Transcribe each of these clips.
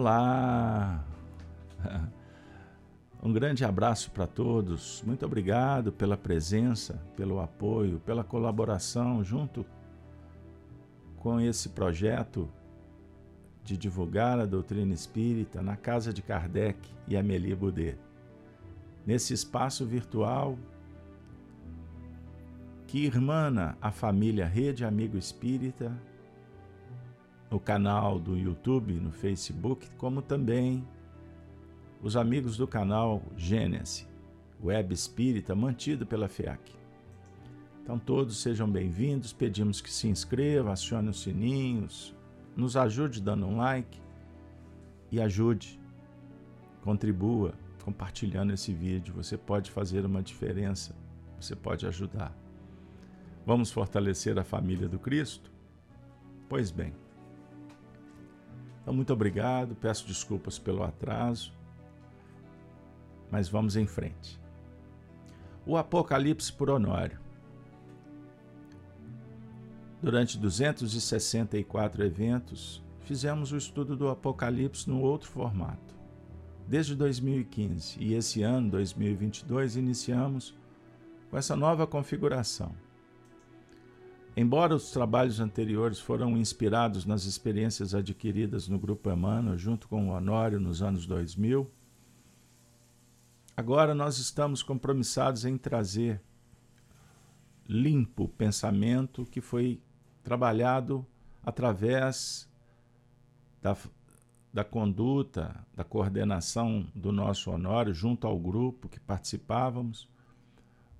Olá! Um grande abraço para todos. Muito obrigado pela presença, pelo apoio, pela colaboração junto com esse projeto de divulgar a doutrina espírita na casa de Kardec e Amélie Boudet. Nesse espaço virtual que irmana a família Rede Amigo Espírita, no canal do YouTube, no Facebook, como também os amigos do canal Gênesis, Web Espírita, mantido pela FEAC. Então todos sejam bem-vindos, pedimos que se inscreva, acione os sininhos, nos ajude dando um like e ajude, contribua compartilhando esse vídeo. Você pode fazer uma diferença, você pode ajudar. Vamos fortalecer a família do Cristo? Pois bem. Então, muito obrigado, peço desculpas pelo atraso, mas vamos em frente. O Apocalipse por Honório. Durante 264 eventos, fizemos o estudo do Apocalipse num outro formato. Desde 2015 e esse ano, 2022, iniciamos com essa nova configuração. Embora os trabalhos anteriores foram inspirados nas experiências adquiridas no Grupo Emmanuel junto com o Honório nos anos 2000, agora nós estamos compromissados em trazer limpo o pensamento que foi trabalhado através da, da conduta, da coordenação do nosso Honório junto ao grupo que participávamos,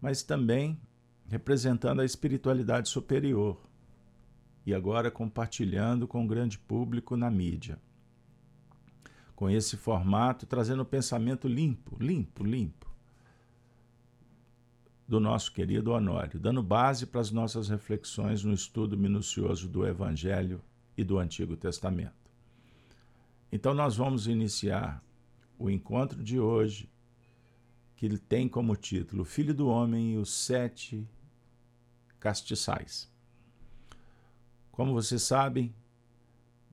mas também representando a espiritualidade superior e agora compartilhando com o grande público na mídia. Com esse formato, trazendo o pensamento limpo, limpo, limpo do nosso querido Honório, dando base para as nossas reflexões no estudo minucioso do Evangelho e do Antigo Testamento. Então, nós vamos iniciar o encontro de hoje, que ele tem como título Filho do Homem e os Sete Castiçais. Como vocês sabem,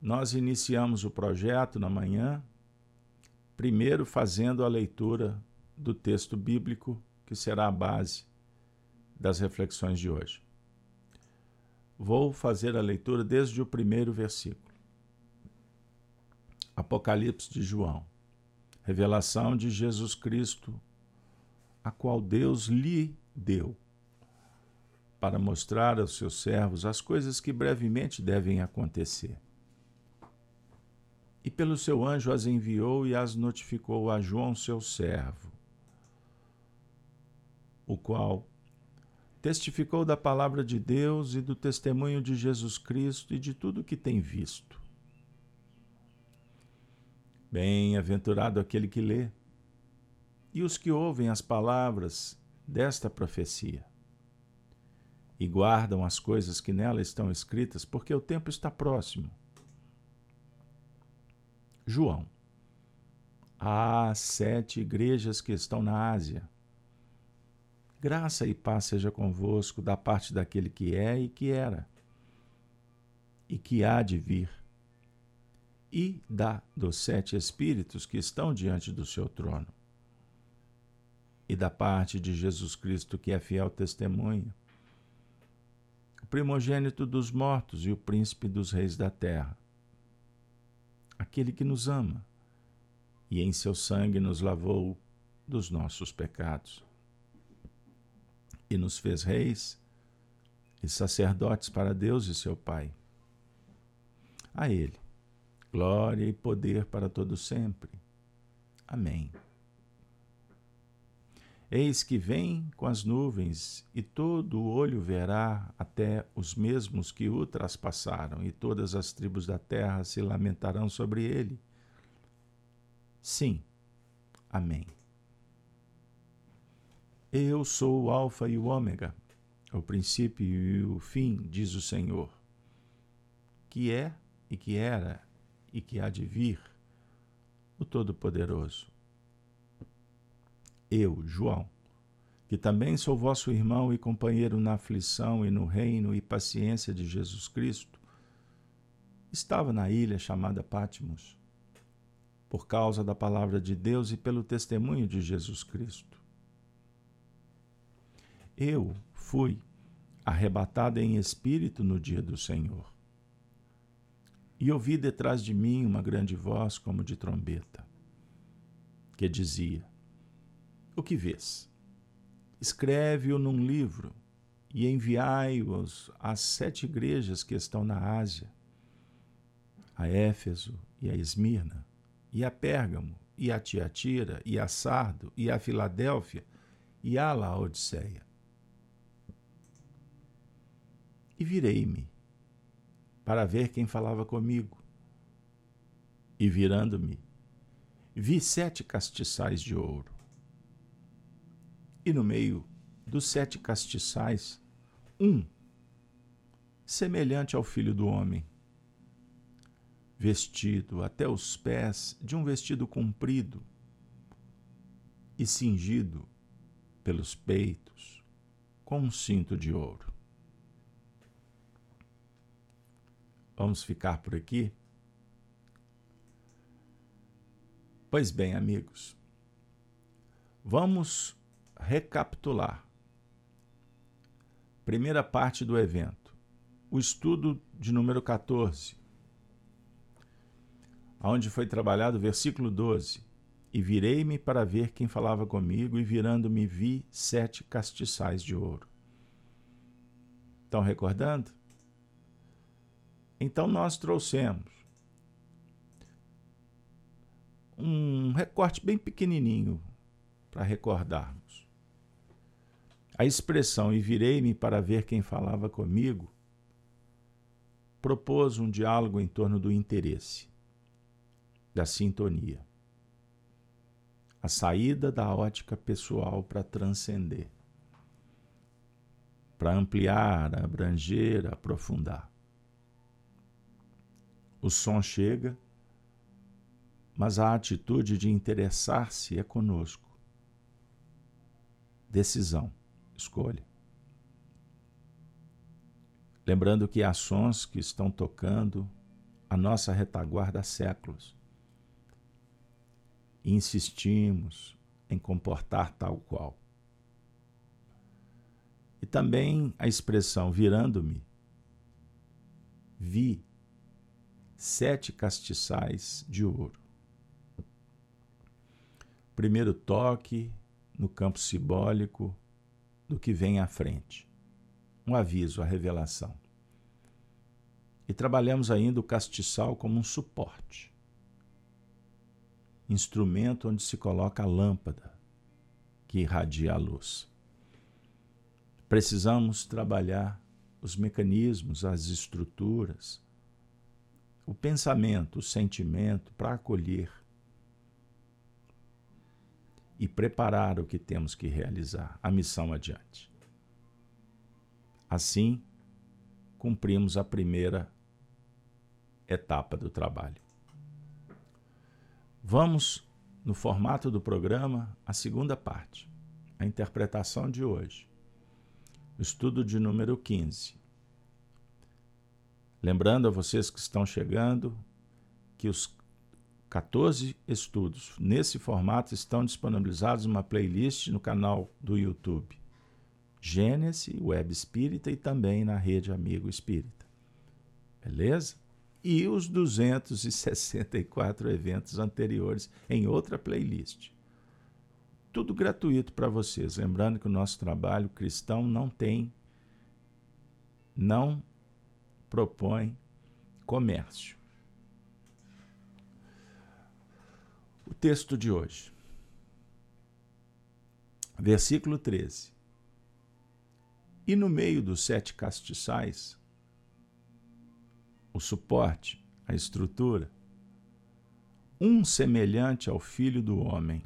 nós iniciamos o projeto na manhã, primeiro fazendo a leitura do texto bíblico que será a base das reflexões de hoje. Vou fazer a leitura desde o primeiro versículo. Apocalipse de João. Revelação de Jesus Cristo, a qual Deus lhe deu, para mostrar aos seus servos as coisas que brevemente devem acontecer. E pelo seu anjo as enviou e as notificou a João, seu servo, o qual testificou da palavra de Deus e do testemunho de Jesus Cristo e de tudo o que tem visto. Bem-aventurado aquele que lê e os que ouvem as palavras desta profecia e guardam as coisas que nela estão escritas, porque o tempo está próximo. João. Há sete igrejas que estão na Ásia Graça e paz seja convosco da parte daquele que é e que era, e que há de vir, e da dos sete Espíritos que estão diante do seu trono, e da parte de Jesus Cristo, que é fiel testemunha, primogênito dos mortos e o príncipe dos reis da terra, aquele que nos ama e em seu sangue nos lavou dos nossos pecados e nos fez reis e sacerdotes para Deus e seu Pai. A Ele, glória e poder para todo sempre. Amém. Eis que vem com as nuvens, e todo o olho verá, até os mesmos que o traspassaram, e todas as tribos da terra se lamentarão sobre ele. Sim. Amém. Eu sou o Alfa e o Ômega, o princípio e o fim, diz o Senhor, que é e que era e que há de vir, o Todo-Poderoso. Eu, João, que também sou vosso irmão e companheiro na aflição e no reino e paciência de Jesus Cristo, estava na ilha chamada Patmos, por causa da palavra de Deus e pelo testemunho de Jesus Cristo. Eu fui arrebatado em espírito no dia do Senhor. E ouvi detrás de mim uma grande voz como de trombeta, que dizia: O que vês? Escreve-o num livro e enviai-os às sete igrejas que estão na Ásia, a Éfeso e a Esmirna, e a Pérgamo, e a Tiatira, e a Sardo, e a Filadélfia, e a Laodiceia. E virei-me para ver quem falava comigo. E virando-me, vi sete castiçais de ouro. E no meio dos sete castiçais, um, semelhante ao filho do homem, vestido até os pés de um vestido comprido e cingido pelos peitos com um cinto de ouro. Vamos ficar por aqui? Pois bem, amigos, vamos recapitular. Primeira parte do evento, o estudo de número 14, onde foi trabalhado o versículo 12. E virei-me para ver quem falava comigo, e virando-me vi sete castiçais de ouro. Estão recordando? Então nós trouxemos um recorte bem pequenininho para recordarmos. A expressão e virei-me para ver quem falava comigo propôs um diálogo em torno do interesse, da sintonia, a saída da ótica pessoal para transcender, para ampliar, abranger, aprofundar. O som chega, mas a atitude de interessar-se é conosco. Decisão, escolha. Lembrando que há sons que estão tocando a nossa retaguarda há séculos. E insistimos em comportar tal qual. E também a expressão virando-me, vi sete castiçais de ouro. Primeiro toque no campo simbólico do que vem à frente. Um aviso, a revelação. E trabalhamos ainda o castiçal como um suporte instrumento onde se coloca a lâmpada que irradia a luz. Precisamos trabalhar os mecanismos, as estruturas, o pensamento, o sentimento para acolher e preparar o que temos que realizar, a missão adiante. Assim, cumprimos a primeira etapa do trabalho. Vamos, no formato do programa, a segunda parte, a interpretação de hoje. O estudo de número 15. Lembrando a vocês que estão chegando que os 14 estudos nesse formato estão disponibilizados numa playlist no canal do YouTube Gênesis Web Espírita e também na rede Amigo Espírita. Beleza? E os 264 eventos anteriores em outra playlist. Tudo gratuito para vocês. Lembrando que o nosso trabalho cristão não tem, não propõe comércio. Texto de hoje, versículo 13. E no meio dos sete castiçais, o suporte, a estrutura, um semelhante ao filho do homem,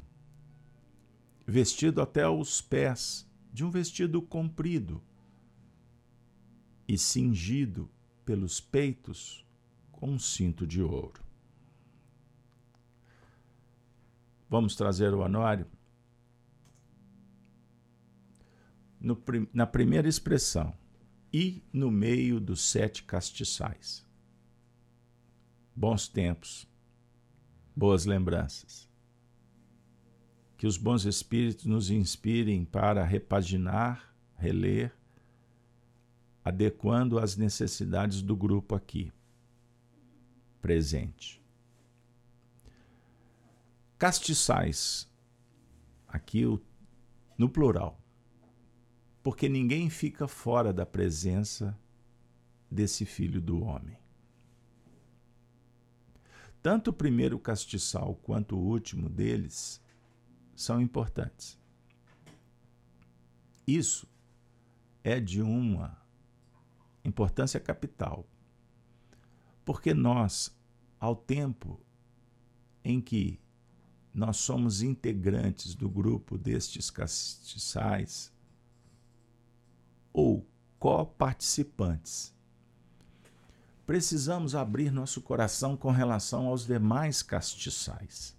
vestido até os pés de um vestido comprido e cingido pelos peitos com um cinto de ouro. Vamos trazer o anório? No, na primeira expressão, e no meio dos sete castiçais. Bons tempos. boas lembranças. Que os bons espíritos nos inspirem para repaginar, reler, adequando às necessidades do grupo aqui presente. Castiçais, aqui no plural, porque ninguém fica fora da presença desse filho do homem. Tanto o primeiro castiçal quanto o último deles são importantes. Isso é de uma importância capital, porque nós, ao tempo em que nós somos integrantes do grupo destes castiçais ou coparticipantes precisamos abrir nosso coração com relação aos demais castiçais.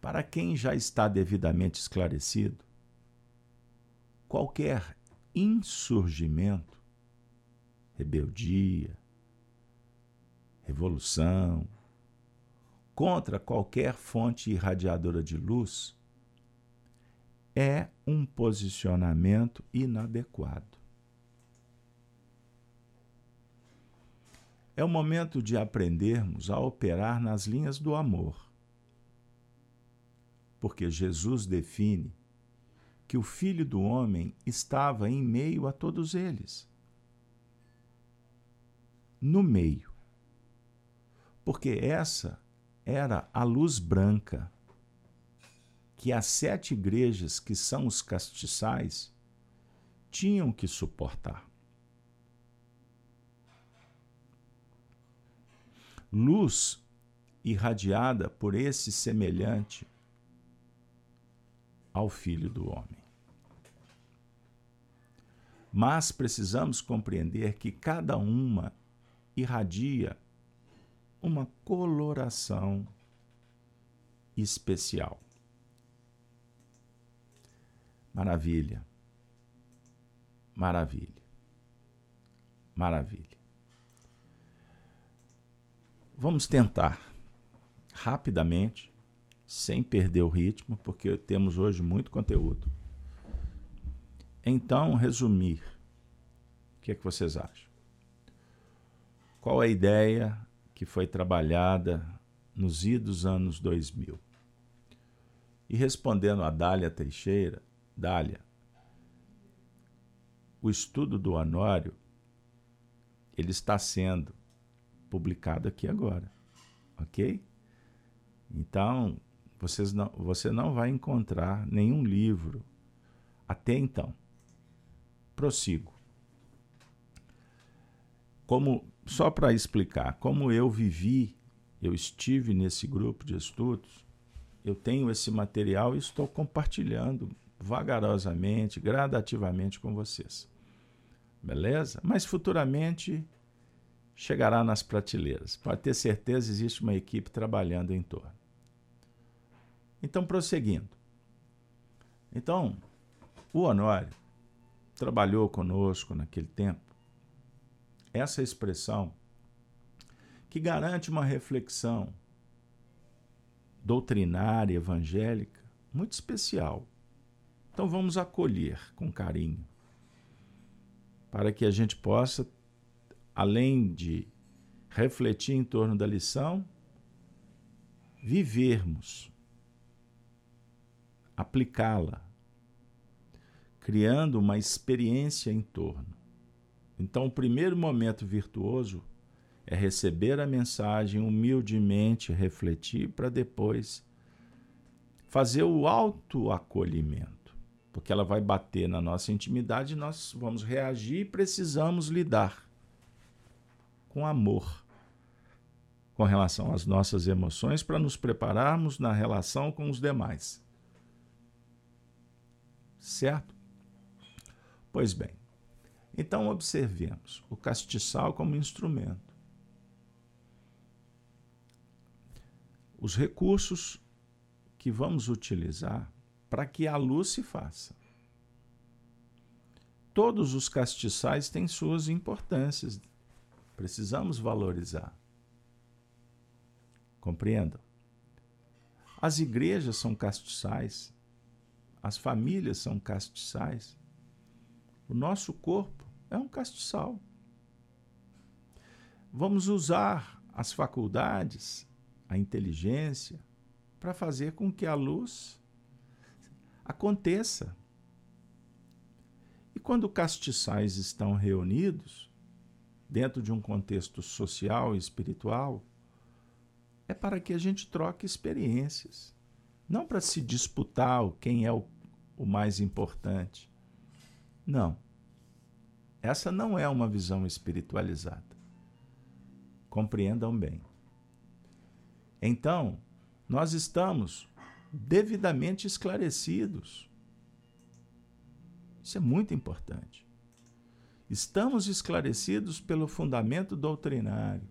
Para quem já está devidamente esclarecido, qualquer insurgimento, rebeldia, revolução, contra qualquer fonte irradiadora de luz, é um posicionamento inadequado. É o momento de aprendermos a operar nas linhas do amor. Porque Jesus define que o Filho do Homem estava em meio a todos eles. No meio. Porque essa era a luz branca que as sete igrejas, que são os castiçais, tinham que suportar. luz irradiada por esse semelhante ao Filho do Homem. Mas precisamos compreender que cada uma irradia uma coloração especial. Maravilha. Maravilha. Maravilha. Vamos tentar rapidamente, sem perder o ritmo, porque temos hoje muito conteúdo. Então, resumir. O que é que vocês acham? Qual a ideia que foi trabalhada nos idos anos 2000? E respondendo a Dália Teixeira, Dália, o estudo do Honório ele está sendo publicado aqui agora. Ok? Então, vocês não, você não vai encontrar nenhum livro até então. Prossigo. Como só para explicar, como eu vivi, eu estive nesse grupo de estudos, eu tenho esse material e estou compartilhando vagarosamente, gradativamente com vocês. Beleza? Mas futuramente chegará nas prateleiras. Pode ter certeza, existe uma equipe trabalhando em torno. Então, prosseguindo. Então, o Honório trabalhou conosco naquele tempo. Essa expressão que garante uma reflexão doutrinária, evangélica, muito especial. Então vamos acolher com carinho, para que a gente possa além de refletir em torno da lição, vivermos, aplicá-la, criando uma experiência em torno. Então, o primeiro momento virtuoso é receber a mensagem humildemente, refletir para depois fazer o autoacolhimento, porque ela vai bater na nossa intimidade e nós vamos reagir e precisamos lidar com amor com relação às nossas emoções para nos prepararmos na relação com os demais. Certo? Pois bem, então observemos o castiçal como instrumento. Os recursos que vamos utilizar para que a luz se faça. Todos os castiçais têm suas importâncias Precisamos valorizar. Compreendam? As igrejas são castiçais, as famílias são castiçais, o nosso corpo é um castiçal. Vamos usar as faculdades, a inteligência, para fazer com que a luz aconteça. E quando castiçais estão reunidos, dentro de um contexto social e espiritual, é para que a gente troque experiências, não para se disputar quem é o, o mais importante. Não. Essa não é uma visão espiritualizada. Compreendam bem. Então, nós estamos devidamente esclarecidos. Isso é muito importante. Estamos esclarecidos pelo fundamento doutrinário.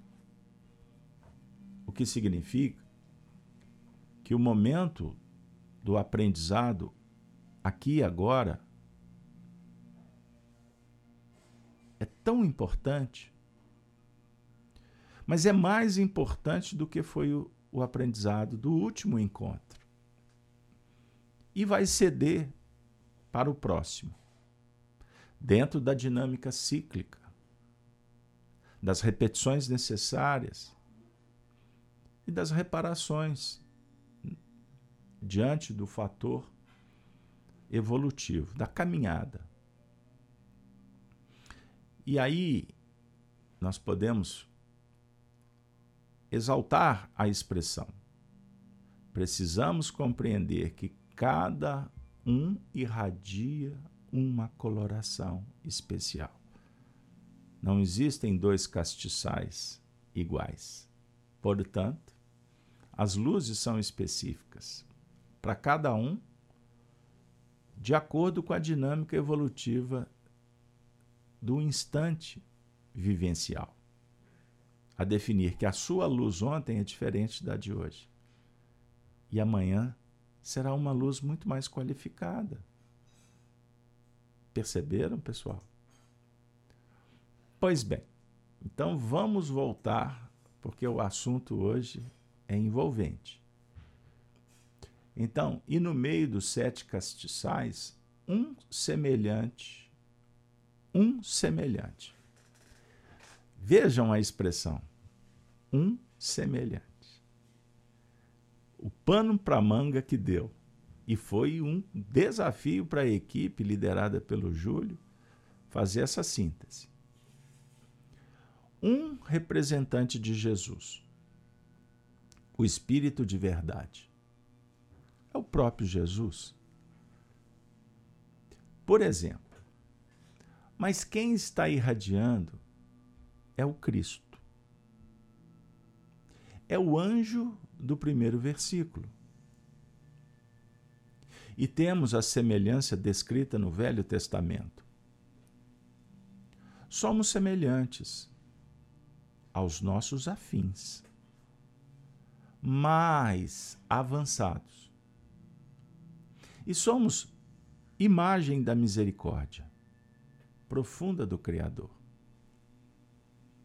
O que significa que o momento do aprendizado, aqui e agora, tão importante, mas é mais importante do que foi o, o aprendizado do último encontro. E vai ceder para o próximo, dentro da dinâmica cíclica, das repetições necessárias e das reparações diante do fator evolutivo, da caminhada. E aí nós podemos exaltar a expressão. Precisamos compreender que cada um irradia uma coloração especial. Não existem dois castiçais iguais. Portanto, as luzes são específicas para cada um, de acordo com a dinâmica evolutiva do instante vivencial a definir que a sua luz ontem é diferente da de hoje. E amanhã será uma luz muito mais qualificada. Perceberam, pessoal? Pois bem, então vamos voltar, porque o assunto hoje é envolvente. Então, e no meio dos sete castiçais, um semelhante, um semelhante. Vejam a expressão um semelhante. O pano para manga que deu. E foi um desafio para a equipe liderada pelo Júlio fazer essa síntese. Um representante de Jesus, o Espírito de verdade, é o próprio Jesus. Por exemplo, mas quem está irradiando é o Cristo é o anjo do primeiro versículo. E temos a semelhança descrita no Velho Testamento. Somos semelhantes aos nossos afins, mais avançados. E somos imagem da misericórdia profunda do Criador,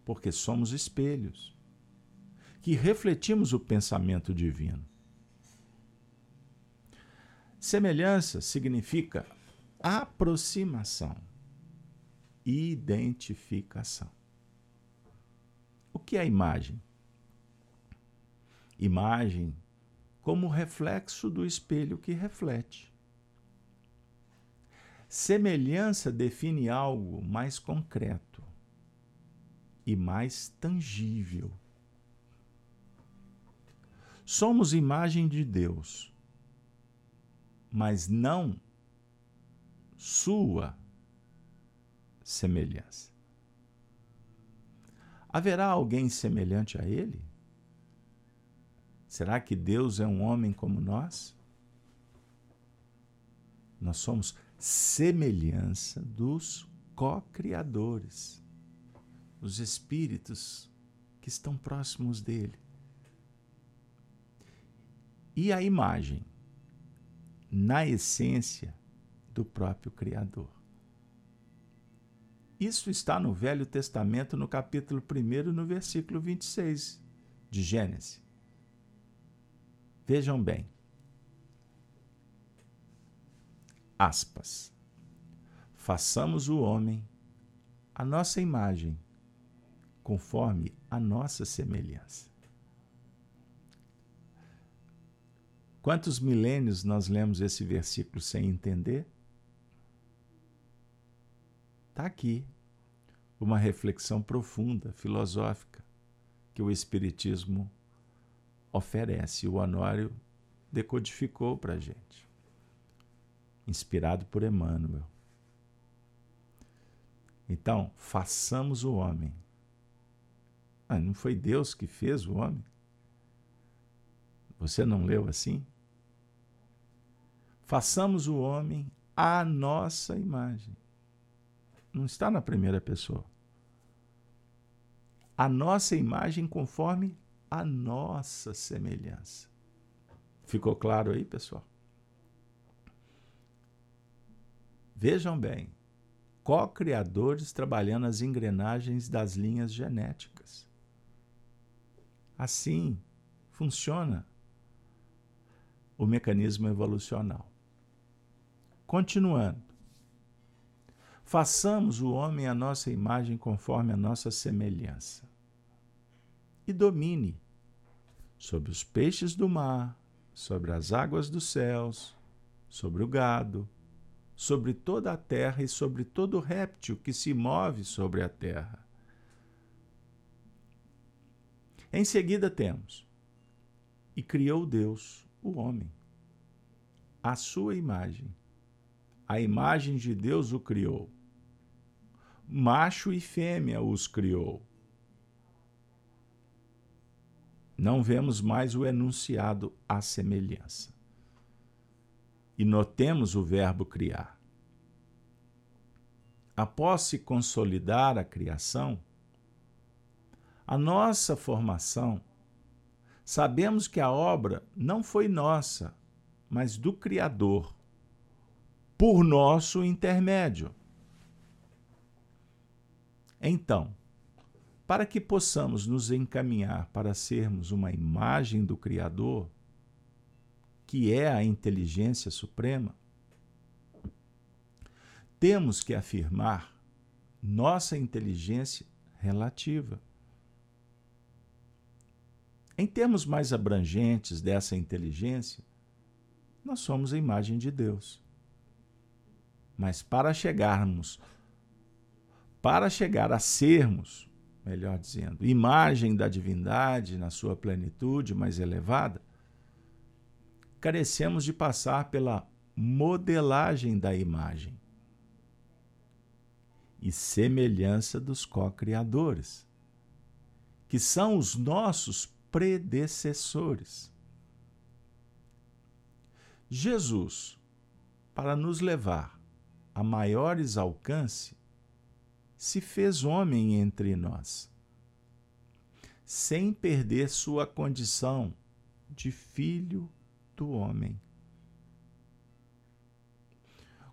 porque somos espelhos que refletimos o pensamento divino. Semelhança significa aproximação, identificação. O que é imagem? Imagem como reflexo do espelho que reflete. Semelhança define algo mais concreto e mais tangível Somos imagem de Deus, mas não sua semelhança. Haverá alguém semelhante a Ele? Será que Deus é um homem como nós? Nós somos semelhança dos co-criadores, os espíritos que estão próximos dele e a imagem, na essência do próprio Criador. Isso está no Velho Testamento, no capítulo 1, no versículo 26 de Gênesis. Vejam bem. Aspas. Façamos o homem a nossa imagem, conforme a nossa semelhança. Quantos milênios nós lemos esse versículo sem entender? Está aqui uma reflexão profunda, filosófica, que o Espiritismo oferece. O Honório decodificou para a gente, inspirado por Emmanuel. Então, façamos o homem. Ah, não foi Deus que fez o homem? Você não leu assim? Façamos o homem à nossa imagem. Não está na primeira pessoa. A nossa imagem conforme a nossa semelhança. Ficou claro aí, pessoal? Vejam bem, co-criadores trabalhando as engrenagens das linhas genéticas. Assim funciona o mecanismo evolucional. Continuando. Façamos o homem a nossa imagem conforme a nossa semelhança. E domine sobre os peixes do mar, sobre as águas dos céus, sobre o gado, sobre toda a terra e sobre todo réptil que se move sobre a terra. Em seguida temos: E criou Deus o homem, a sua imagem. A imagem de Deus o criou macho e fêmea os criou. Não vemos mais o enunciado à semelhança. E notemos o verbo criar. Após se consolidar a criação, a nossa formação, sabemos que a obra não foi nossa, mas do Criador, por nosso intermédio. Então, para que possamos nos encaminhar para sermos uma imagem do Criador, que é a inteligência suprema, temos que afirmar nossa inteligência relativa. Em termos mais abrangentes dessa inteligência, nós somos a imagem de Deus. Mas para chegarmos para chegar a sermos, melhor dizendo, imagem da divindade na sua plenitude mais elevada, carecemos de passar pela modelagem da imagem e semelhança dos co-criadores, que são os nossos predecessores. Jesus, para nos levar a maiores alcances, se fez homem entre nós, sem perder sua condição de filho do homem.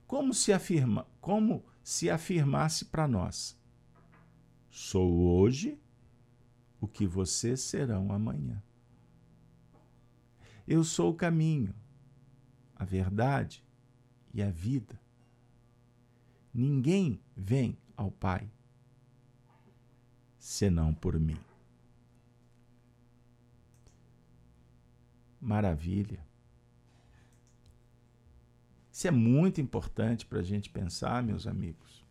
Como se afirma, como se afirmasse para nós: Sou hoje o que vocês serão amanhã. Eu sou o caminho, a verdade e a vida. Ninguém vem ao Pai, senão por mim. Maravilha. Isso é muito importante para a gente pensar, meus amigos.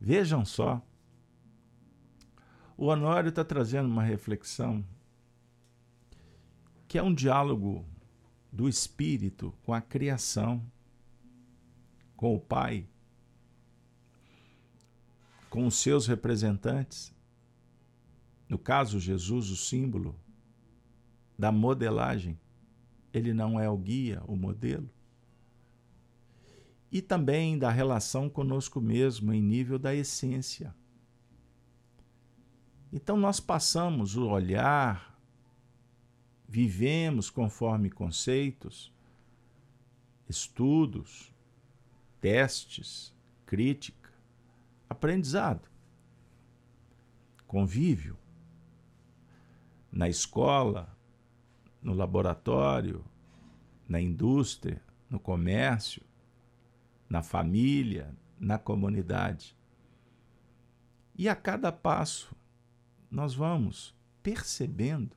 Vejam só. O Honório está trazendo uma reflexão que é um diálogo do espírito com a criação, com o Pai com os seus representantes. No caso, Jesus, o símbolo da modelagem. Ele não é o guia, o modelo. E também da relação conosco mesmo, em nível da essência. Então, nós passamos o olhar, vivemos conforme conceitos, estudos, testes, crítica aprendizado, convívio. Na escola, no laboratório, na indústria, no comércio, na família, na comunidade. E a cada passo, nós vamos percebendo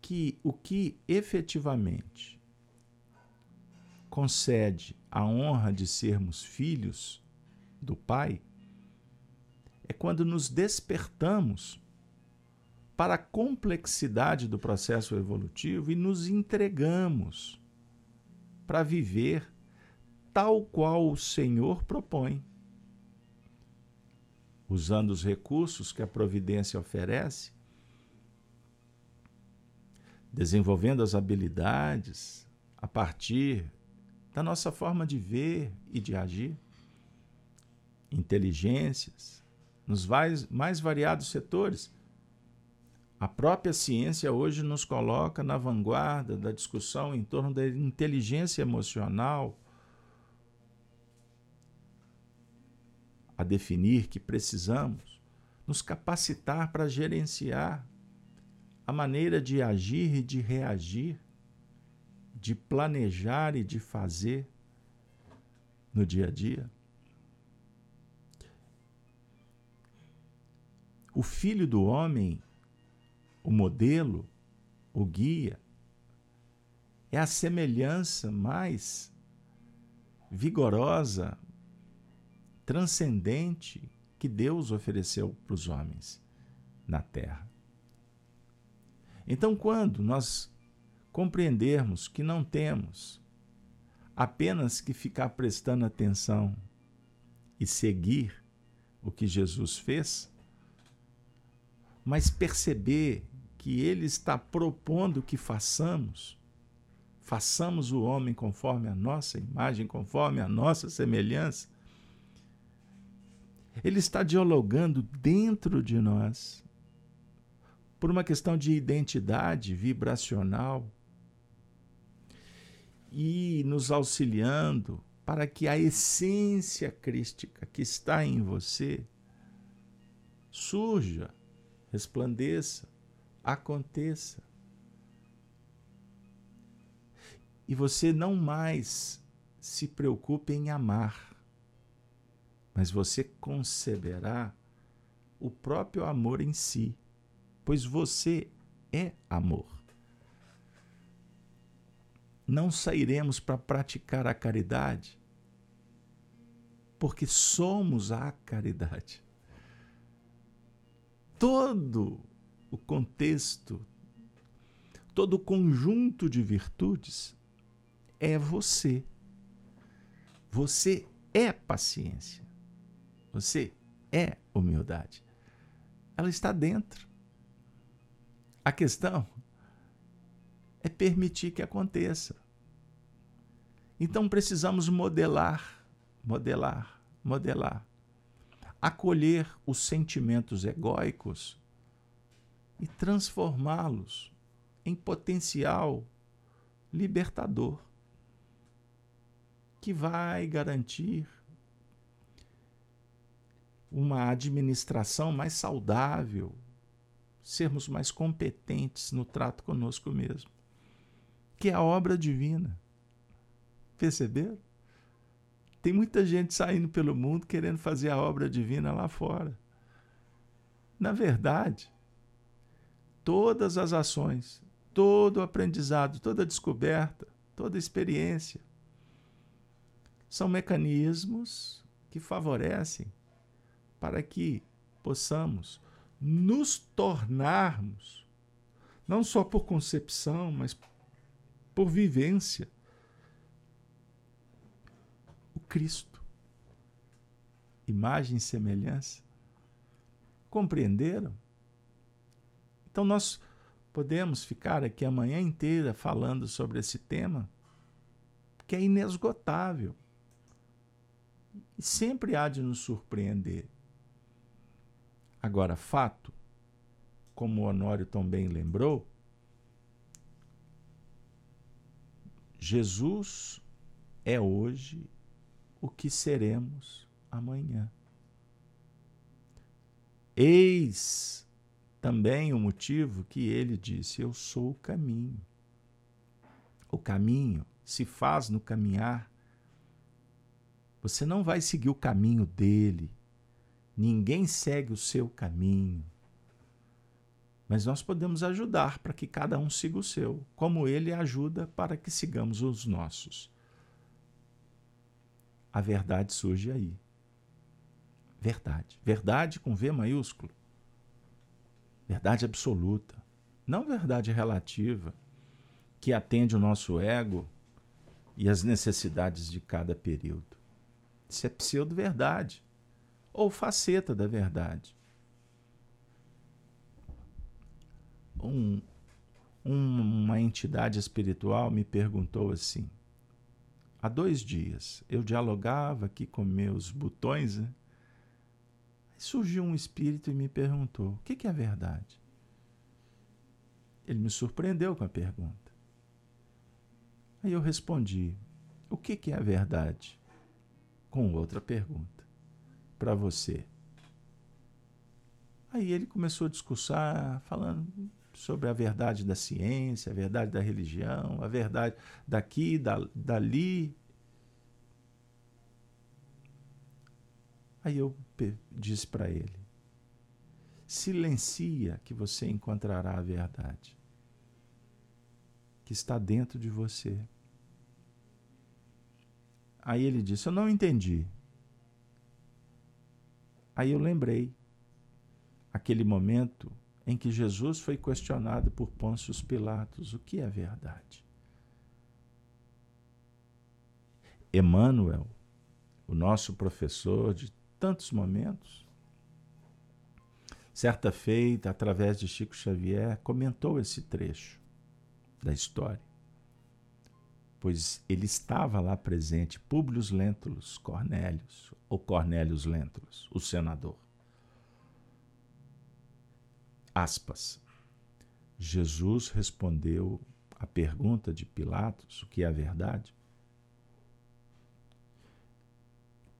que o que efetivamente concede a honra de sermos filhos do Pai é quando nos despertamos para a complexidade do processo evolutivo e nos entregamos para viver tal qual o Senhor propõe, usando os recursos que a providência oferece, desenvolvendo as habilidades a partir da nossa forma de ver e de agir, inteligências, nos mais variados setores. A própria ciência hoje nos coloca na vanguarda da discussão em torno da inteligência emocional, a definir que precisamos nos capacitar para gerenciar a maneira de agir e de reagir, de planejar e de fazer no dia a dia. O filho do homem, o modelo, o guia, é a semelhança mais vigorosa, transcendente que Deus ofereceu para os homens na terra. Então, quando nós compreendermos que não temos apenas que ficar prestando atenção e seguir o que Jesus fez, mas perceber que Ele está propondo que façamos, façamos o homem conforme a nossa imagem, conforme a nossa semelhança, ele está dialogando dentro de nós por uma questão de identidade vibracional e nos auxiliando para que a essência crística que está em você surja, resplandeça, aconteça. E você não mais se preocupe em amar mas você conceberá o próprio amor em si, pois você é amor. Não sairemos para praticar a caridade, porque somos a caridade. Todo o contexto, todo o conjunto de virtudes é você. Você é paciência. Você é humildade. Ela está dentro. A questão é permitir que aconteça. Então precisamos modelar, modelar, modelar. Acolher os sentimentos egóicos e transformá-los em potencial libertador que vai garantir uma administração mais saudável, sermos mais competentes no trato conosco mesmo, que é a obra divina. Perceberam? Tem muita gente saindo pelo mundo querendo fazer a obra divina lá fora. Na verdade, todas as ações, todo o aprendizado, toda descoberta, toda experiência são mecanismos que favorecem para que possamos nos tornarmos, não só por concepção, mas por vivência, o Cristo. Imagem e semelhança. Compreenderam? Então nós podemos ficar aqui a manhã inteira falando sobre esse tema, que é inesgotável. E sempre há de nos surpreender. Agora, fato, como o Honório também lembrou, Jesus é hoje o que seremos amanhã. Eis também o motivo que ele disse: Eu sou o caminho. O caminho se faz no caminhar. Você não vai seguir o caminho dele. Ninguém segue o seu caminho. Mas nós podemos ajudar para que cada um siga o seu, como ele ajuda para que sigamos os nossos. A verdade surge aí. Verdade. Verdade com V maiúsculo. Verdade absoluta. Não verdade relativa, que atende o nosso ego e as necessidades de cada período. Isso é pseudo-verdade ou faceta da verdade. Um, uma entidade espiritual me perguntou assim: há dois dias eu dialogava aqui com meus botões, né? Surgiu um espírito e me perguntou: o que é a verdade? Ele me surpreendeu com a pergunta. Aí eu respondi: o que é a verdade? Com outra pergunta para você. Aí ele começou a discursar, falando sobre a verdade da ciência, a verdade da religião, a verdade daqui, da, dali. Aí eu disse para ele: silencia que você encontrará a verdade que está dentro de você. Aí ele disse: Eu não entendi. Aí eu lembrei aquele momento em que Jesus foi questionado por Pôncio Pilatos: o que é verdade? Emmanuel, o nosso professor de tantos momentos, certa feita, através de Chico Xavier, comentou esse trecho da história, pois ele estava lá presente, Públio Lentulus Cornélios, ou Cornélios Lentulus, o senador. Aspas. Jesus respondeu à pergunta de Pilatos, o que é a verdade,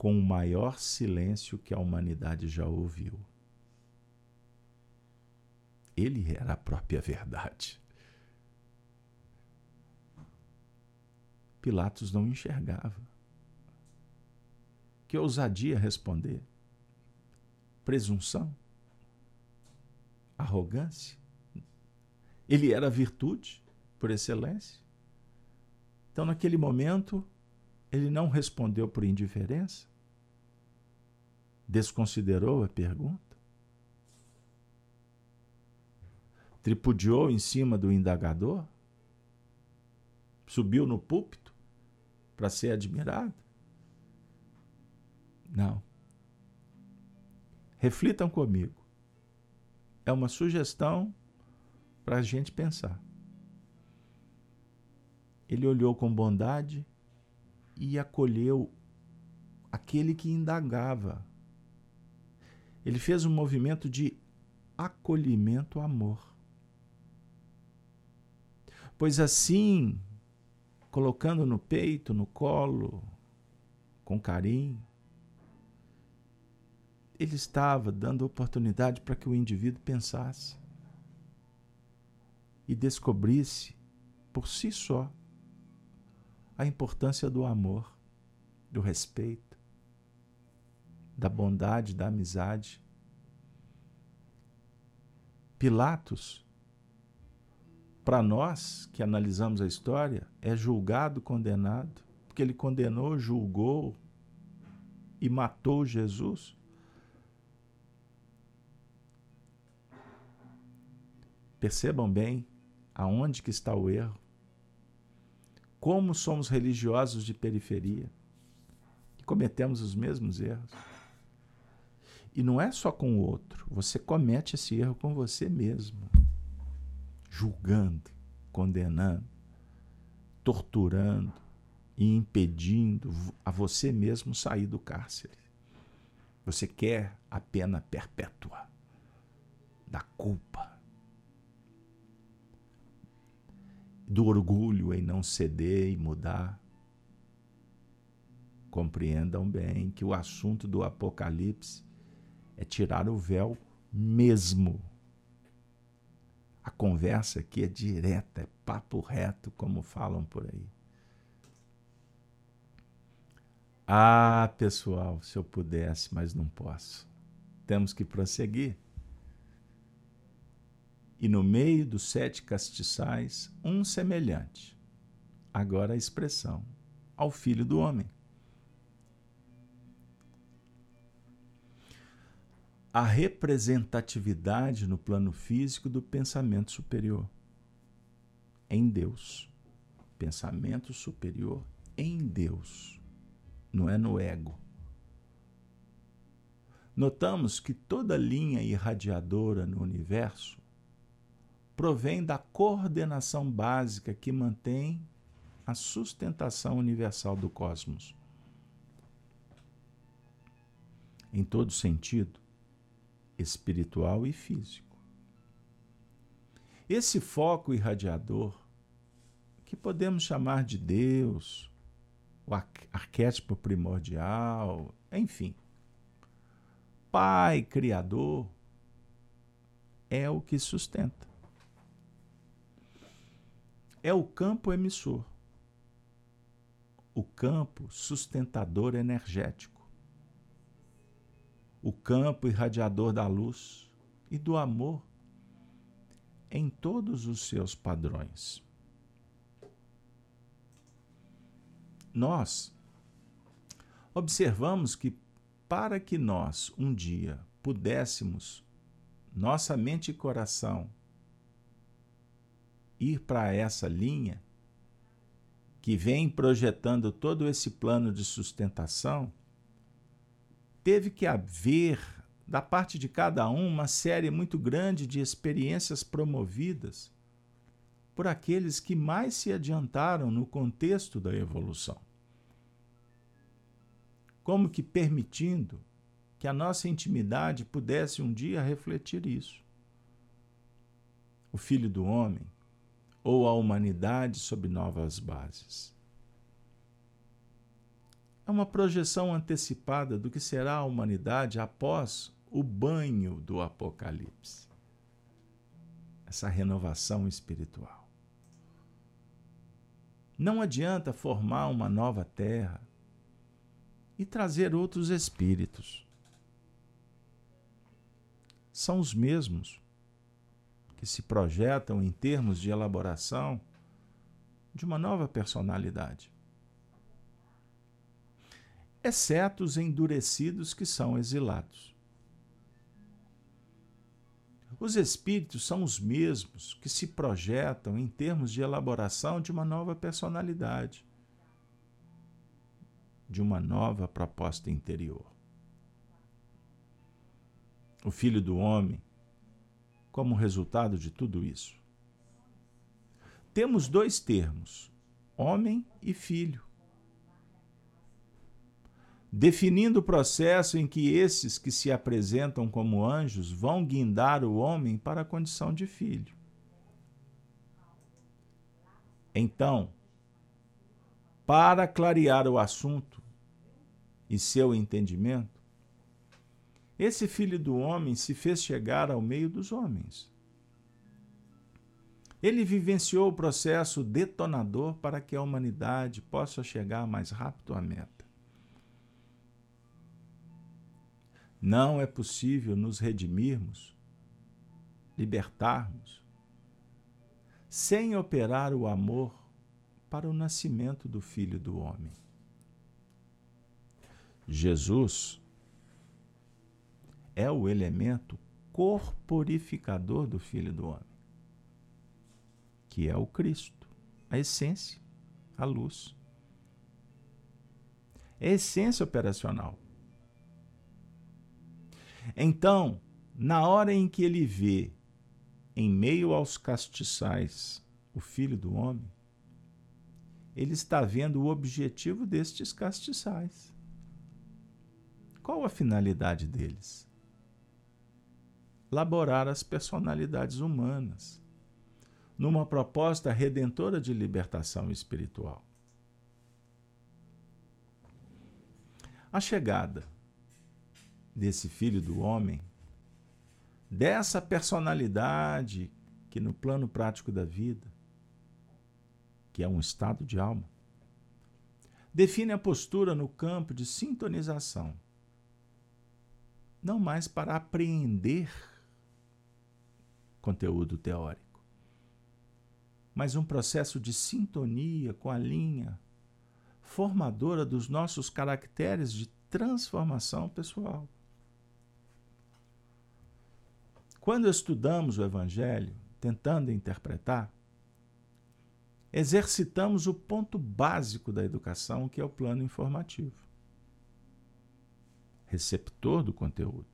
com o maior silêncio que a humanidade já ouviu. Ele era a própria verdade. Pilatos não enxergava. Que ousadia responder. Presunção? Arrogância? Ele era virtude por excelência. Então, naquele momento, ele não respondeu por indiferença, desconsiderou a pergunta, tripudiou em cima do indagador, subiu no púlpito para ser admirado. Não. Reflitam comigo. É uma sugestão para a gente pensar. Ele olhou com bondade e acolheu aquele que indagava ele fez um movimento de acolhimento amor. Pois assim, colocando no peito, no colo, com carinho, ele estava dando oportunidade para que o indivíduo pensasse e descobrisse por si só a importância do amor, do respeito da bondade, da amizade. Pilatos, para nós que analisamos a história, é julgado, condenado, porque ele condenou, julgou e matou Jesus. Percebam bem aonde que está o erro. Como somos religiosos de periferia e cometemos os mesmos erros. E não é só com o outro, você comete esse erro com você mesmo, julgando, condenando, torturando e impedindo a você mesmo sair do cárcere. Você quer a pena perpétua da culpa, do orgulho em não ceder e mudar. Compreendam bem que o assunto do Apocalipse é tirar o véu mesmo. A conversa aqui é direta, é papo reto, como falam por aí. Ah, pessoal, se eu pudesse, mas não posso. Temos que prosseguir. E no meio dos sete castiçais, um semelhante. Agora a expressão ao filho do homem. A representatividade no plano físico do pensamento superior em Deus. Pensamento superior em Deus não é no ego. Notamos que toda linha irradiadora no universo provém da coordenação básica que mantém a sustentação universal do cosmos. Em todo sentido, espiritual e físico. Esse foco irradiador, que podemos chamar de Deus, o arquétipo primordial, enfim. Pai, Criador, é o que sustenta. É o campo emissor, o campo sustentador energético, o campo irradiador da luz e do amor em todos os seus padrões. nós observamos que para que nós um dia pudéssemos, nossa mente e coração, ir para essa linha que vem projetando todo esse plano de sustentação, teve que haver da parte de cada um uma série muito grande de experiências promovidas por aqueles que mais se adiantaram no contexto da evolução. Como que permitindo que a nossa intimidade pudesse um dia refletir isso. O Filho do Homem ou a humanidade sob novas bases. É uma projeção antecipada do que será a humanidade após o banho do Apocalipse. Essa renovação espiritual. Não adianta formar uma nova terra e trazer outros espíritos. São os mesmos que se projetam em termos de elaboração de uma nova personalidade. Exceto os endurecidos que são exilados. Os espíritos são os mesmos que se projetam em termos de elaboração de uma nova personalidade, de uma nova proposta interior. O Filho do Homem, como resultado de tudo isso. Temos dois termos, homem e filho definindo o processo em que esses que se apresentam como anjos vão guindar o homem para a condição de filho. Então, para clarear o assunto e seu entendimento, esse filho do homem se fez chegar ao meio dos homens. Ele vivenciou o processo detonador para que a humanidade possa chegar mais rápido à meta. Não é possível nos redimirmos, libertarmos, sem operar o amor para o nascimento do Filho do Homem. Jesus é o elemento corporificador do Filho do Homem, que é o Cristo, a essência, a luz. É a essência operacional. Então, na hora em que ele vê, em meio aos castiçais, o filho do homem, ele está vendo o objetivo destes castiçais. Qual a finalidade deles? Laborar as personalidades humanas, numa proposta redentora de libertação espiritual. A chegada desse filho do homem, dessa personalidade que no plano prático da vida, que é um estado de alma, define a postura no campo de sintonização, não mais para apreender conteúdo teórico, mas um processo de sintonia com a linha formadora dos nossos caracteres de transformação pessoal. Quando estudamos o Evangelho, tentando interpretar, exercitamos o ponto básico da educação, que é o plano informativo. Receptor do conteúdo.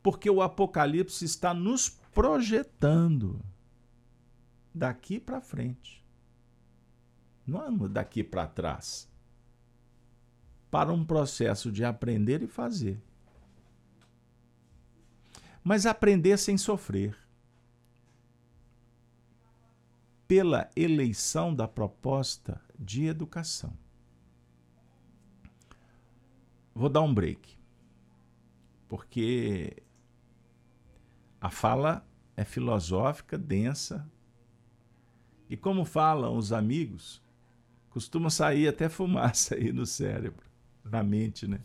Porque o Apocalipse está nos projetando daqui para frente, não é daqui para trás, para um processo de aprender e fazer mas aprender sem sofrer. Pela eleição da proposta de educação. Vou dar um break, porque a fala é filosófica, densa, e como falam os amigos, costuma sair até fumaça aí no cérebro, na mente, né?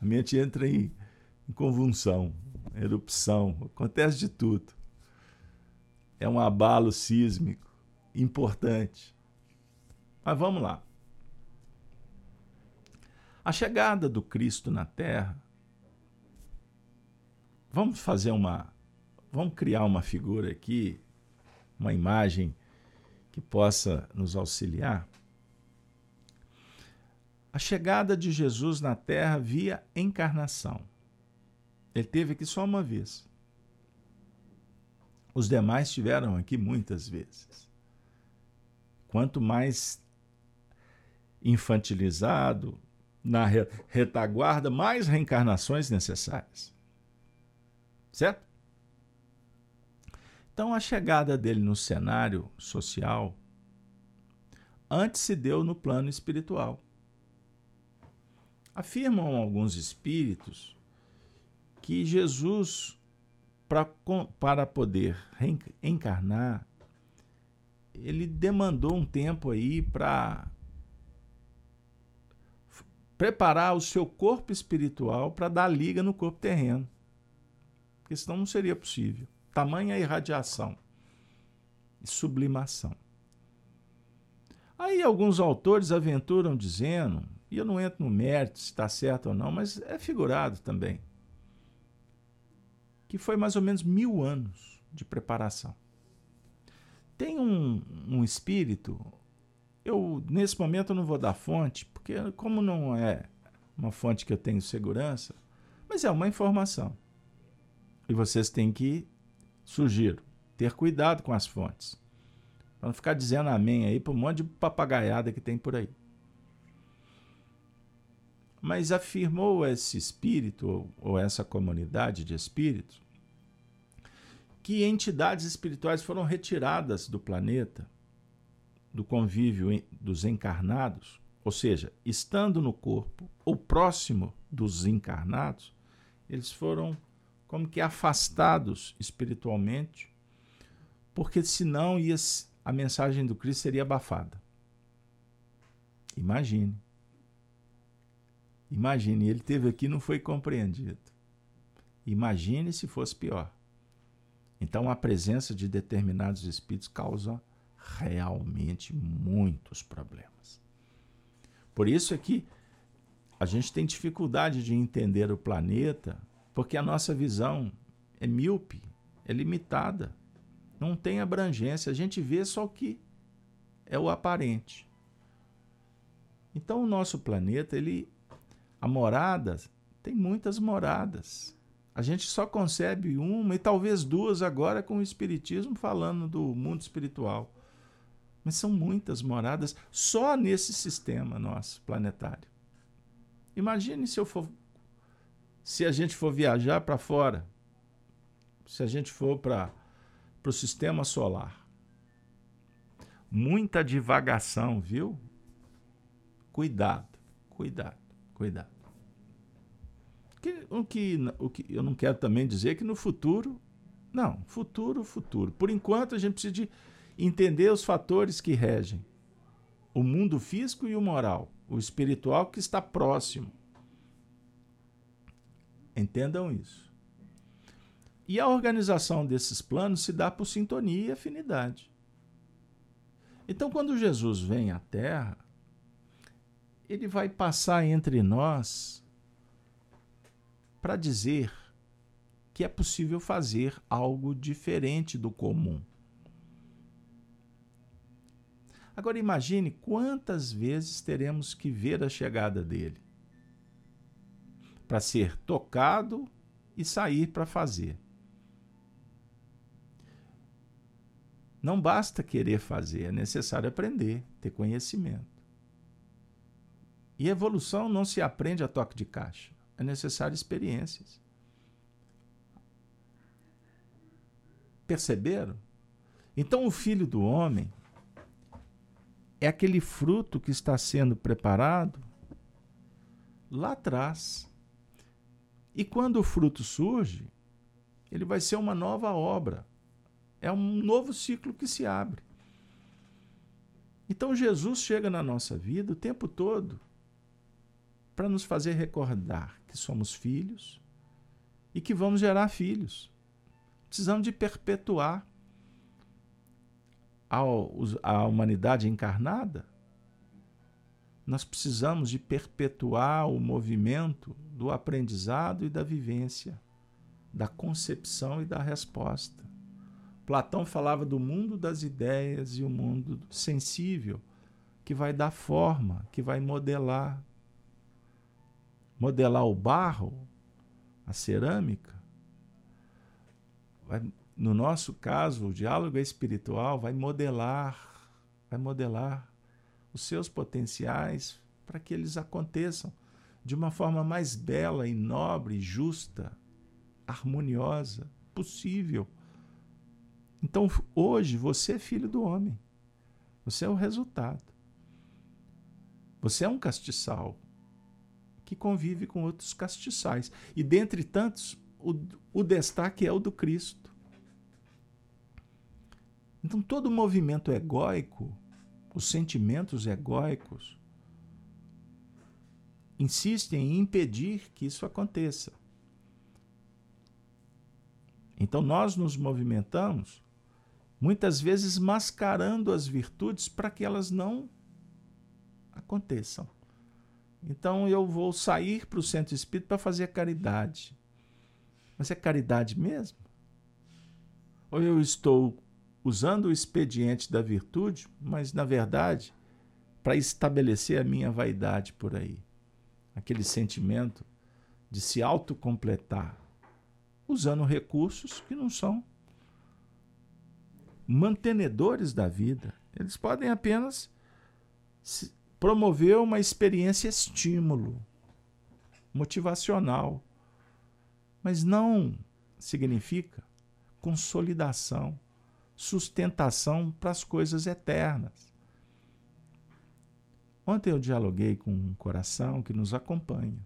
A mente entra em, em convulsão erupção, acontece de tudo. É um abalo sísmico importante. Mas vamos lá. A chegada do Cristo na Terra, vamos fazer uma. Vamos criar uma figura aqui, uma imagem que possa nos auxiliar. A chegada de Jesus na Terra via encarnação. Ele teve aqui só uma vez. Os demais tiveram aqui muitas vezes. Quanto mais infantilizado, na retaguarda, mais reencarnações necessárias. Certo? Então, a chegada dele no cenário social antes se deu no plano espiritual. Afirmam alguns espíritos que Jesus, pra, para poder encarnar, ele demandou um tempo aí para preparar o seu corpo espiritual para dar liga no corpo terreno. Porque senão não seria possível. Tamanha irradiação e sublimação. Aí alguns autores aventuram dizendo, e eu não entro no mérito se está certo ou não, mas é figurado também, que foi mais ou menos mil anos de preparação. Tem um, um espírito, eu nesse momento eu não vou dar fonte, porque como não é uma fonte que eu tenho segurança, mas é uma informação. E vocês têm que, sugiro, ter cuidado com as fontes. Para não ficar dizendo amém aí para um monte de papagaiada que tem por aí. Mas afirmou esse espírito, ou essa comunidade de espíritos, que entidades espirituais foram retiradas do planeta, do convívio dos encarnados, ou seja, estando no corpo ou próximo dos encarnados, eles foram como que afastados espiritualmente, porque senão ia, a mensagem do Cristo seria abafada. Imagine. Imagine, ele teve aqui e não foi compreendido. Imagine se fosse pior. Então, a presença de determinados espíritos causa realmente muitos problemas. Por isso é que a gente tem dificuldade de entender o planeta, porque a nossa visão é míope, é limitada, não tem abrangência, a gente vê só o que é o aparente. Então, o nosso planeta, ele a morada tem muitas moradas. A gente só concebe uma e talvez duas agora com o Espiritismo falando do mundo espiritual. Mas são muitas moradas só nesse sistema nosso planetário. Imagine se eu for se a gente for viajar para fora, se a gente for para o sistema solar. Muita divagação, viu? Cuidado, cuidado, cuidado que, o, que, o que eu não quero também dizer que no futuro Não, futuro, futuro. Por enquanto, a gente precisa de entender os fatores que regem o mundo físico e o moral, o espiritual que está próximo. Entendam isso. E a organização desses planos se dá por sintonia e afinidade. Então, quando Jesus vem à Terra, ele vai passar entre nós para dizer que é possível fazer algo diferente do comum. Agora imagine quantas vezes teremos que ver a chegada dele para ser tocado e sair para fazer. Não basta querer fazer, é necessário aprender, ter conhecimento. E evolução não se aprende a toque de caixa, é necessário experiências. Perceberam? Então o filho do homem é aquele fruto que está sendo preparado lá atrás. E quando o fruto surge, ele vai ser uma nova obra. É um novo ciclo que se abre. Então Jesus chega na nossa vida o tempo todo para nos fazer recordar que somos filhos e que vamos gerar filhos. Precisamos de perpetuar a, humanidade encarnada. Nós precisamos de perpetuar o movimento do aprendizado e da vivência, da concepção e da resposta. Platão falava do mundo das ideias e o mundo sensível, que vai dar forma, que vai modelar, modelar o barro, a cerâmica, vai, no nosso caso, o diálogo espiritual vai modelar, vai modelar os seus potenciais para que eles aconteçam de uma forma mais bela e nobre, justa, harmoniosa possível. Então, hoje, você é filho do homem. Você é o resultado. Você é um castiçal que convive com outros castiçais. E dentre tantos, o, o destaque é o do Cristo. Então, todo movimento egóico, os sentimentos egóicos, insistem em impedir que isso aconteça. Então, nós nos movimentamos muitas vezes mascarando as virtudes para que elas não aconteçam. Então eu vou sair para o centro espírita para fazer caridade. Mas é caridade mesmo? Ou eu estou usando o expediente da virtude, mas na verdade para estabelecer a minha vaidade por aí? Aquele sentimento de se autocompletar, usando recursos que não são mantenedores da vida. Eles podem apenas promover uma experiência estímulo, motivacional, mas não significa consolidação, sustentação para as coisas eternas. Ontem eu dialoguei com um coração que nos acompanha.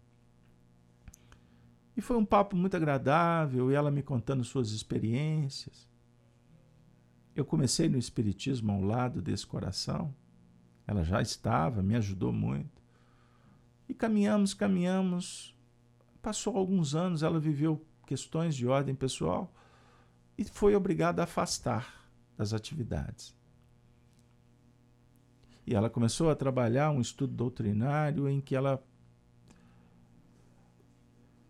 E foi um papo muito agradável, e ela me contando suas experiências. Eu comecei no Espiritismo ao lado desse coração. Ela já estava, me ajudou muito. E caminhamos, caminhamos. Passou alguns anos, ela viveu questões de ordem pessoal e foi obrigada a afastar das atividades. E ela começou a trabalhar um estudo doutrinário em que ela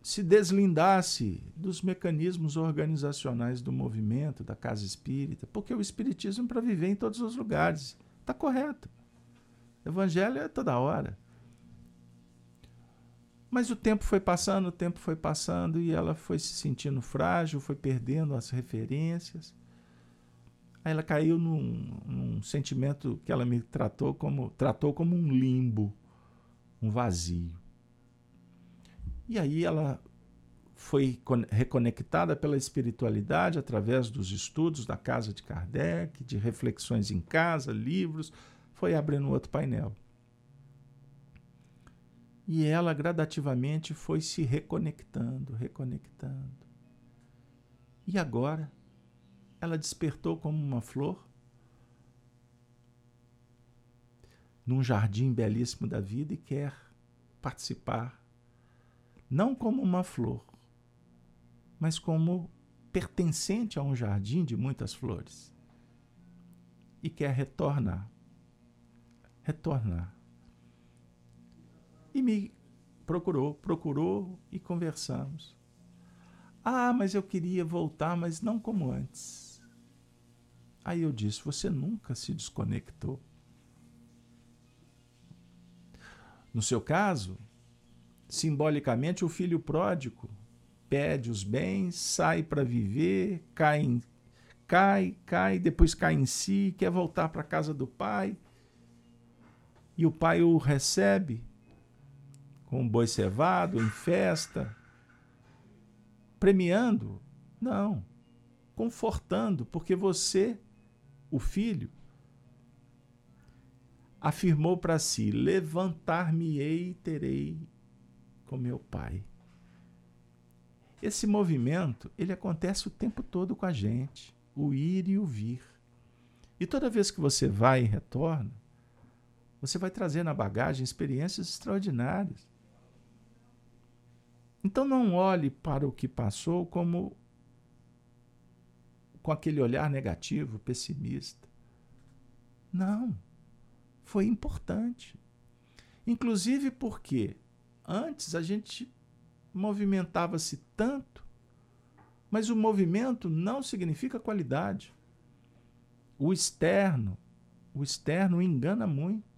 se deslindasse dos mecanismos organizacionais do movimento, da casa espírita, porque o espiritismo é para viver em todos os lugares. Está correto. Evangelho é toda hora. Mas o tempo foi passando, o tempo foi passando e ela foi se sentindo frágil, foi perdendo as referências. Aí ela caiu num, num sentimento que ela me tratou como, tratou como um limbo, um vazio. E aí ela foi reconectada pela espiritualidade através dos estudos da casa de Kardec, de reflexões em casa, livros, foi abrindo outro painel. E ela gradativamente foi se reconectando, reconectando. E agora ela despertou como uma flor num jardim belíssimo da vida e quer participar, não como uma flor, mas como pertencente a um jardim de muitas flores. E quer retornar. Retornar. E me procurou, procurou e conversamos. Ah, mas eu queria voltar, mas não como antes. Aí eu disse: Você nunca se desconectou. No seu caso, simbolicamente, o filho pródigo pede os bens, sai para viver, cai, cai, cai, depois cai em si, quer voltar para a casa do pai. E o pai o recebe com um boi cevado, em festa, premiando? Não, confortando, porque você, o filho, afirmou para si: levantar-me-ei e terei com meu pai. Esse movimento, ele acontece o tempo todo com a gente, o ir e o vir. E toda vez que você vai e retorna, você vai trazer na bagagem experiências extraordinárias. Então não olhe para o que passou como com aquele olhar negativo, pessimista. Não. Foi importante. Inclusive porque antes a gente movimentava-se tanto, mas o movimento não significa qualidade. O externo, o externo engana muito.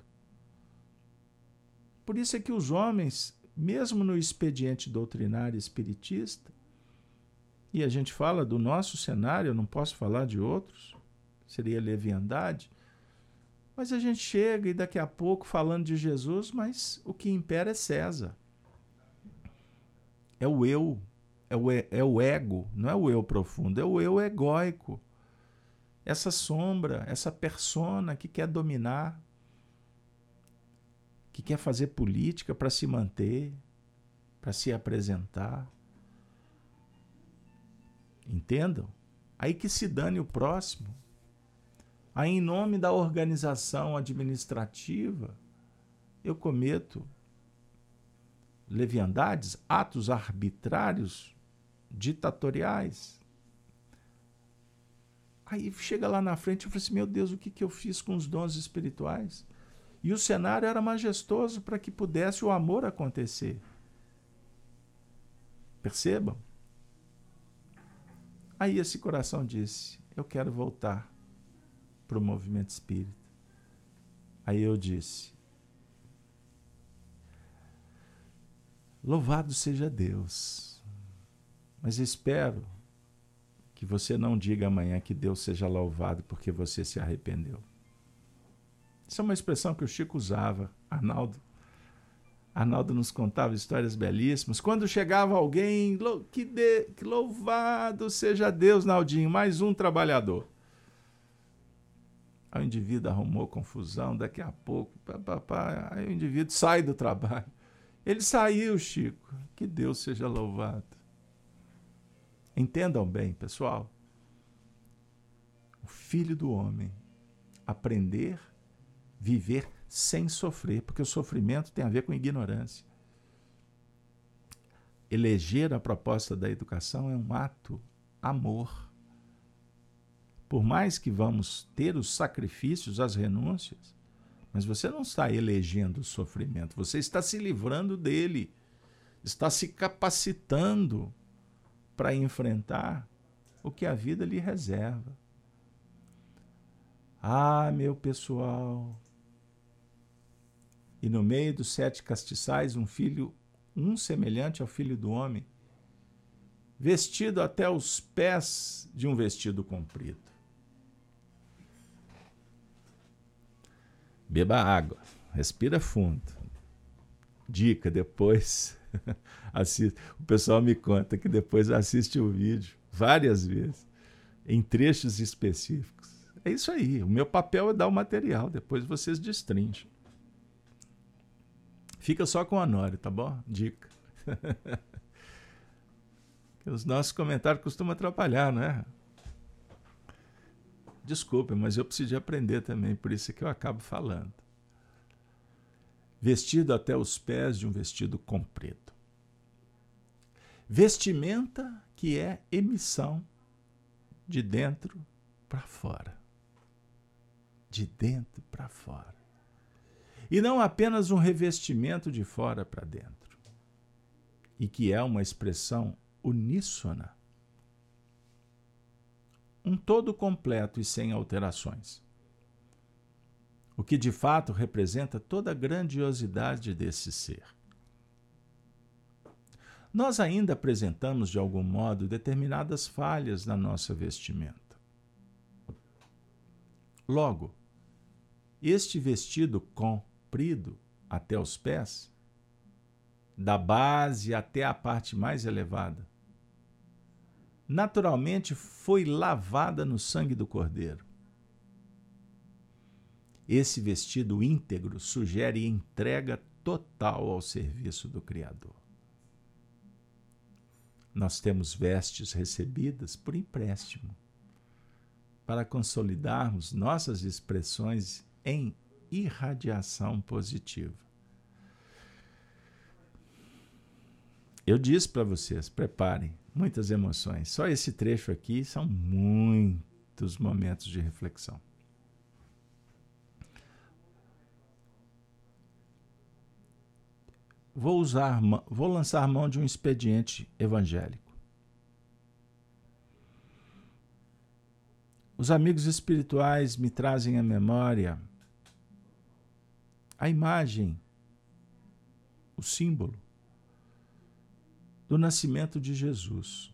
Por isso é que os homens, mesmo no expediente doutrinário espiritista, e a gente fala do nosso cenário, eu não posso falar de outros, seria leviandade, mas a gente chega e daqui a pouco falando de Jesus, mas o que impera é César é o eu, é o, é o ego, não é o eu profundo, é o eu egóico. Essa sombra, essa persona que quer dominar, que quer fazer política para se manter, para se apresentar. Entendam? Aí que se dane o próximo. Aí, em nome da organização administrativa, eu cometo leviandades, atos arbitrários, ditatoriais. Aí chega lá na frente e fala assim: meu Deus, o que, que eu fiz com os dons espirituais? E o cenário era majestoso para que pudesse o amor acontecer. Percebam? Aí esse coração disse: Eu quero voltar para o movimento espírita. Aí eu disse: Louvado seja Deus. Mas espero que você não diga amanhã que Deus seja louvado porque você se arrependeu. Isso é uma expressão que o Chico usava, Arnaldo. Arnaldo nos contava histórias belíssimas. Quando chegava alguém, que, de, que louvado seja Deus, Naldinho, mais um trabalhador. Aí o indivíduo arrumou confusão, daqui a pouco, pá, pá, pá, aí o indivíduo sai do trabalho. Ele saiu, Chico. Que Deus seja louvado. Entendam bem, pessoal. O filho do homem aprender, viver sem sofrer, porque o sofrimento tem a ver com ignorância. Eleger a proposta da educação é um ato amor. Por mais que vamos ter os sacrifícios, as renúncias, mas você não está elegendo o sofrimento, você está se livrando dele, está se capacitando para enfrentar o que a vida lhe reserva. Ah, meu pessoal. E no meio dos sete castiçais, um filho, um semelhante ao filho do homem, vestido até os pés de um vestido comprido. Beba água, respira fundo. Dica, depois assiste. O pessoal me conta que depois assiste o vídeo várias vezes, em trechos específicos. É isso aí. O meu papel é dar o material, depois vocês destrincham. Fica só com a Nori, tá bom? Dica. Os nossos comentários costumam atrapalhar, né? Desculpe, mas eu preciso aprender também, por isso é que eu acabo falando. Vestido até os pés de um vestido comprido. Vestimenta que é emissão de dentro para fora. De dentro para fora. E não apenas um revestimento de fora para dentro. E que é uma expressão uníssona um todo completo e sem alterações. O que de fato representa toda a grandiosidade desse ser. Nós ainda apresentamos, de algum modo, determinadas falhas na nossa vestimenta. Logo, este vestido comprido até os pés, da base até a parte mais elevada, naturalmente foi lavada no sangue do Cordeiro. Esse vestido íntegro sugere entrega total ao serviço do Criador. Nós temos vestes recebidas por empréstimo, para consolidarmos nossas expressões em irradiação positiva. Eu disse para vocês, preparem, muitas emoções. Só esse trecho aqui são muitos momentos de reflexão. Vou usar, vou lançar mão de um expediente evangélico. Os amigos espirituais me trazem à memória a imagem, o símbolo do nascimento de Jesus.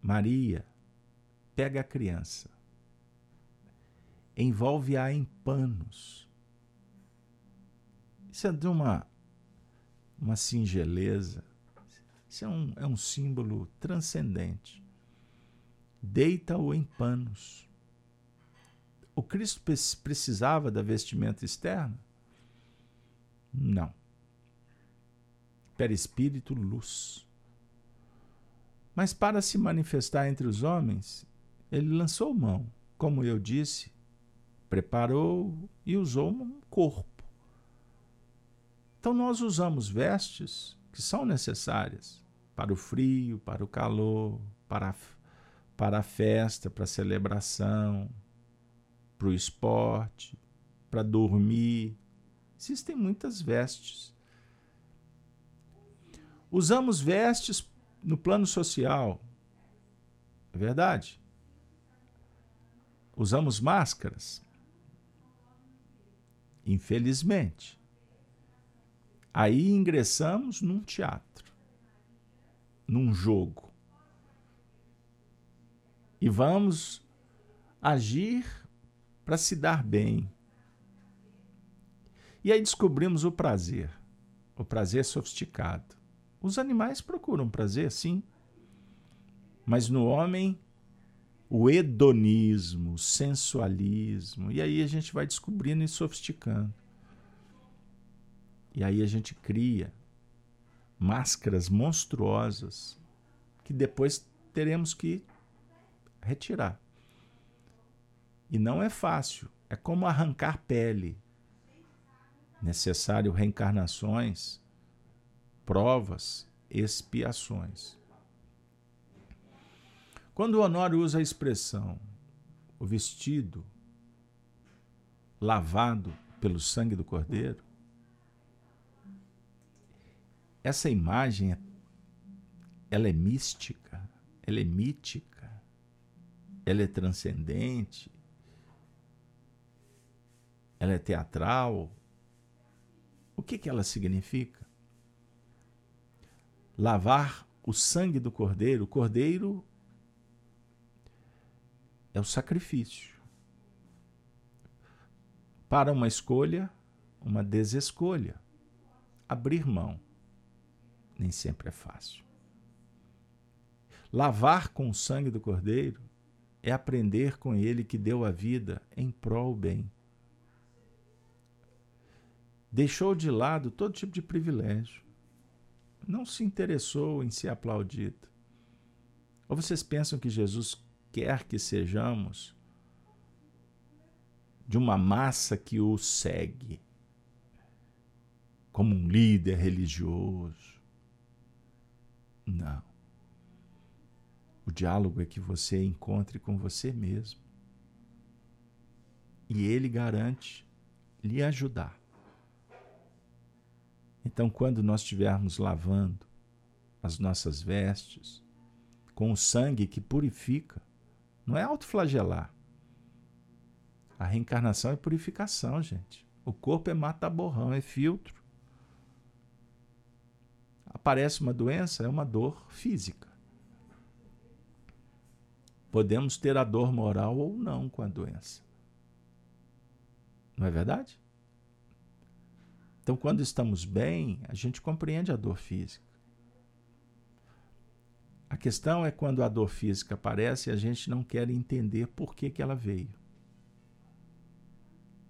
Maria pega a criança, envolve-a em panos. Isso é de uma, uma singeleza, isso é um, é um símbolo transcendente. Deita-o em panos. O Cristo precisava da vestimenta externa? Não perispírito, luz. Mas para se manifestar entre os homens, ele lançou mão, como eu disse, preparou e usou um corpo. Então nós usamos vestes que são necessárias para o frio, para o calor, para a, para a festa, para a celebração, para o esporte, para dormir. Existem muitas vestes. Usamos vestes no plano social. É verdade. Usamos máscaras. Infelizmente. Aí ingressamos num teatro, num jogo. E vamos agir para se dar bem. E aí descobrimos o prazer, o prazer sofisticado. Os animais procuram prazer, sim. Mas no homem, o hedonismo, o sensualismo. E aí a gente vai descobrindo e sofisticando. E aí a gente cria máscaras monstruosas que depois teremos que retirar. E não é fácil. É como arrancar pele. Necessário reencarnações provas, expiações. Quando o Honório usa a expressão o vestido lavado pelo sangue do Cordeiro, essa imagem ela é mística, ela é mítica, ela é transcendente, ela é teatral. O que, que ela significa? lavar o sangue do cordeiro. O cordeiro é o sacrifício. Para uma escolha, uma desescolha. Abrir mão nem sempre é fácil. Lavar com o sangue do cordeiro é aprender com ele que deu a vida em prol bem. Deixou de lado todo tipo de privilégio não se interessou em ser aplaudido. Ou vocês pensam que Jesus quer que sejamos de uma massa que o segue, como um líder religioso. Não. O diálogo é que você encontre com você mesmo. E ele garante lhe ajudar. Então, quando nós estivermos lavando as nossas vestes com o sangue que purifica, não é autoflagelar. A reencarnação é purificação, gente. O corpo é mata-borrão, é filtro. Aparece uma doença, é uma dor física. Podemos ter a dor moral ou não com a doença. Não é verdade? Então, quando estamos bem, a gente compreende a dor física. A questão é quando a dor física aparece e a gente não quer entender por que, que ela veio.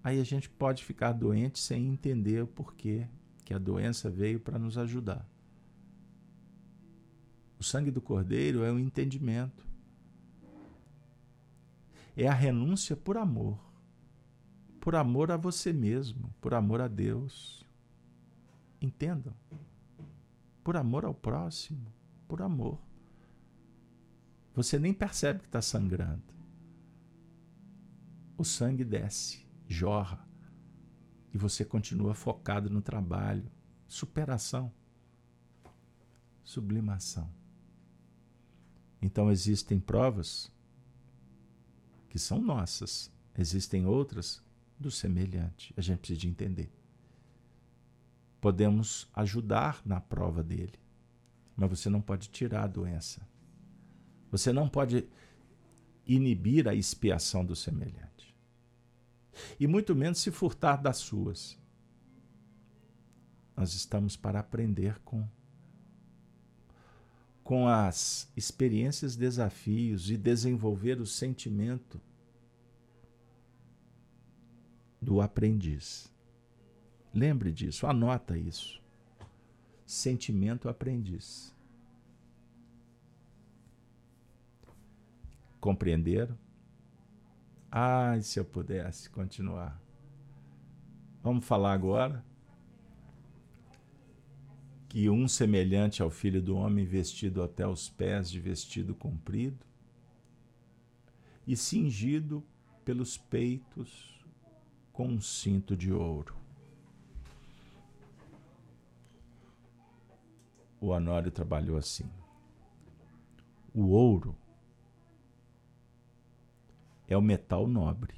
Aí a gente pode ficar doente sem entender o porquê que a doença veio para nos ajudar. O sangue do Cordeiro é o entendimento. É a renúncia por amor. Por amor a você mesmo, por amor a Deus. Entendam? Por amor ao próximo, por amor. Você nem percebe que está sangrando. O sangue desce jorra e você continua focado no trabalho. Superação, sublimação. Então existem provas que são nossas, existem outras do semelhante. A gente precisa de entender. Podemos ajudar na prova dele, mas você não pode tirar a doença. Você não pode inibir a expiação do semelhante e muito menos se furtar das suas. Nós estamos para aprender com com as experiências, desafios e desenvolver o sentimento do aprendiz. Lembre disso, anota isso. Sentimento aprendiz. Compreenderam? Ai, se eu pudesse continuar. Vamos falar agora que um semelhante ao filho do homem vestido até os pés de vestido comprido e cingido pelos peitos com um cinto de ouro. O Honório trabalhou assim. O ouro é o metal nobre.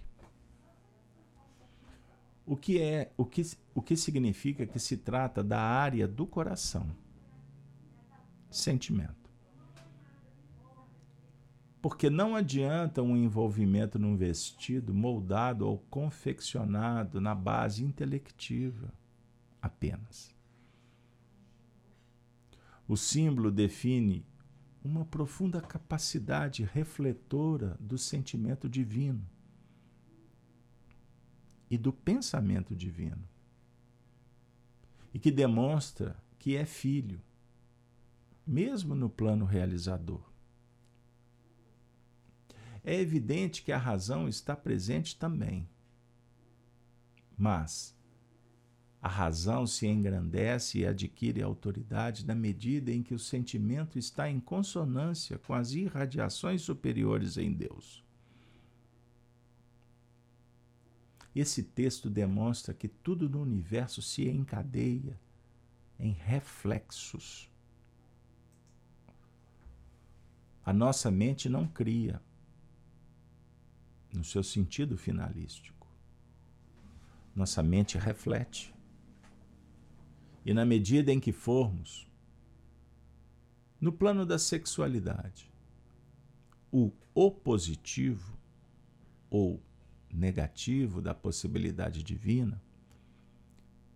O que é, o que, o que significa que se trata da área do coração. Sentimento. Porque não adianta um envolvimento num vestido moldado ou confeccionado na base intelectiva apenas. O símbolo define uma profunda capacidade refletora do sentimento divino e do pensamento divino, e que demonstra que é filho, mesmo no plano realizador. É evidente que a razão está presente também, mas a razão se engrandece e adquire autoridade na medida em que o sentimento está em consonância com as irradiações superiores em Deus. Esse texto demonstra que tudo no universo se encadeia em reflexos. A nossa mente não cria, no seu sentido finalístico. Nossa mente reflete. E na medida em que formos no plano da sexualidade, o opositivo ou negativo da possibilidade divina,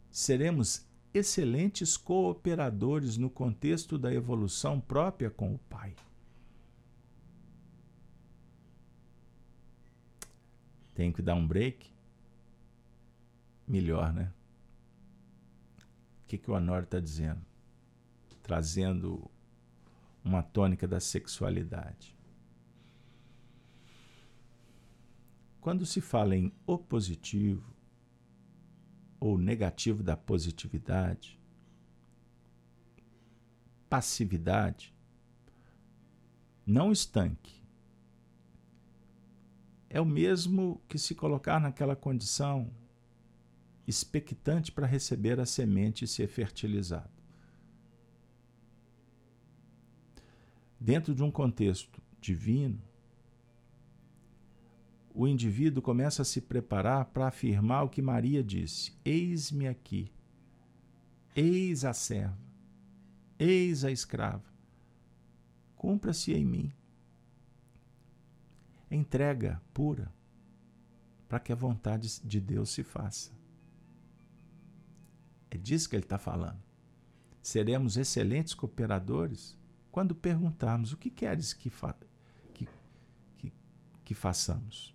seremos excelentes cooperadores no contexto da evolução própria com o Pai. Tenho que dar um break? Melhor, né? O que, que o Honório está dizendo? Trazendo uma tônica da sexualidade. quando se fala em opositivo ou negativo da positividade, passividade, não estanque. É o mesmo que se colocar naquela condição expectante para receber a semente e ser fertilizado. Dentro de um contexto divino, o indivíduo começa a se preparar para afirmar o que Maria disse: Eis-me aqui, eis a serva, eis a escrava, cumpra-se em mim. Entrega pura para que a vontade de Deus se faça. É disso que ele está falando. Seremos excelentes cooperadores quando perguntarmos o que queres que, fa que, que, que façamos.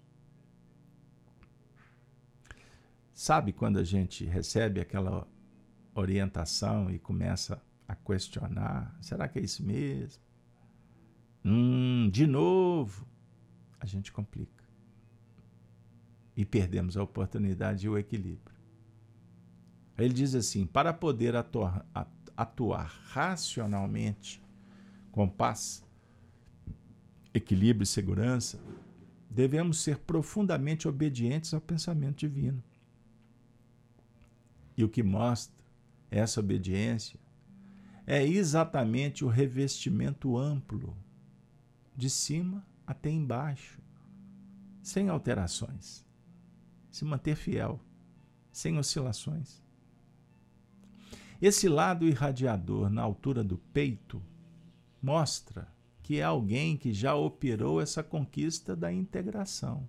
Sabe quando a gente recebe aquela orientação e começa a questionar: será que é isso mesmo? Hum, de novo. A gente complica. E perdemos a oportunidade e o equilíbrio. Ele diz assim: para poder atuar, atuar racionalmente, com paz, equilíbrio e segurança, devemos ser profundamente obedientes ao pensamento divino. E o que mostra essa obediência é exatamente o revestimento amplo, de cima até embaixo, sem alterações. Se manter fiel, sem oscilações. Esse lado irradiador na altura do peito mostra que é alguém que já operou essa conquista da integração,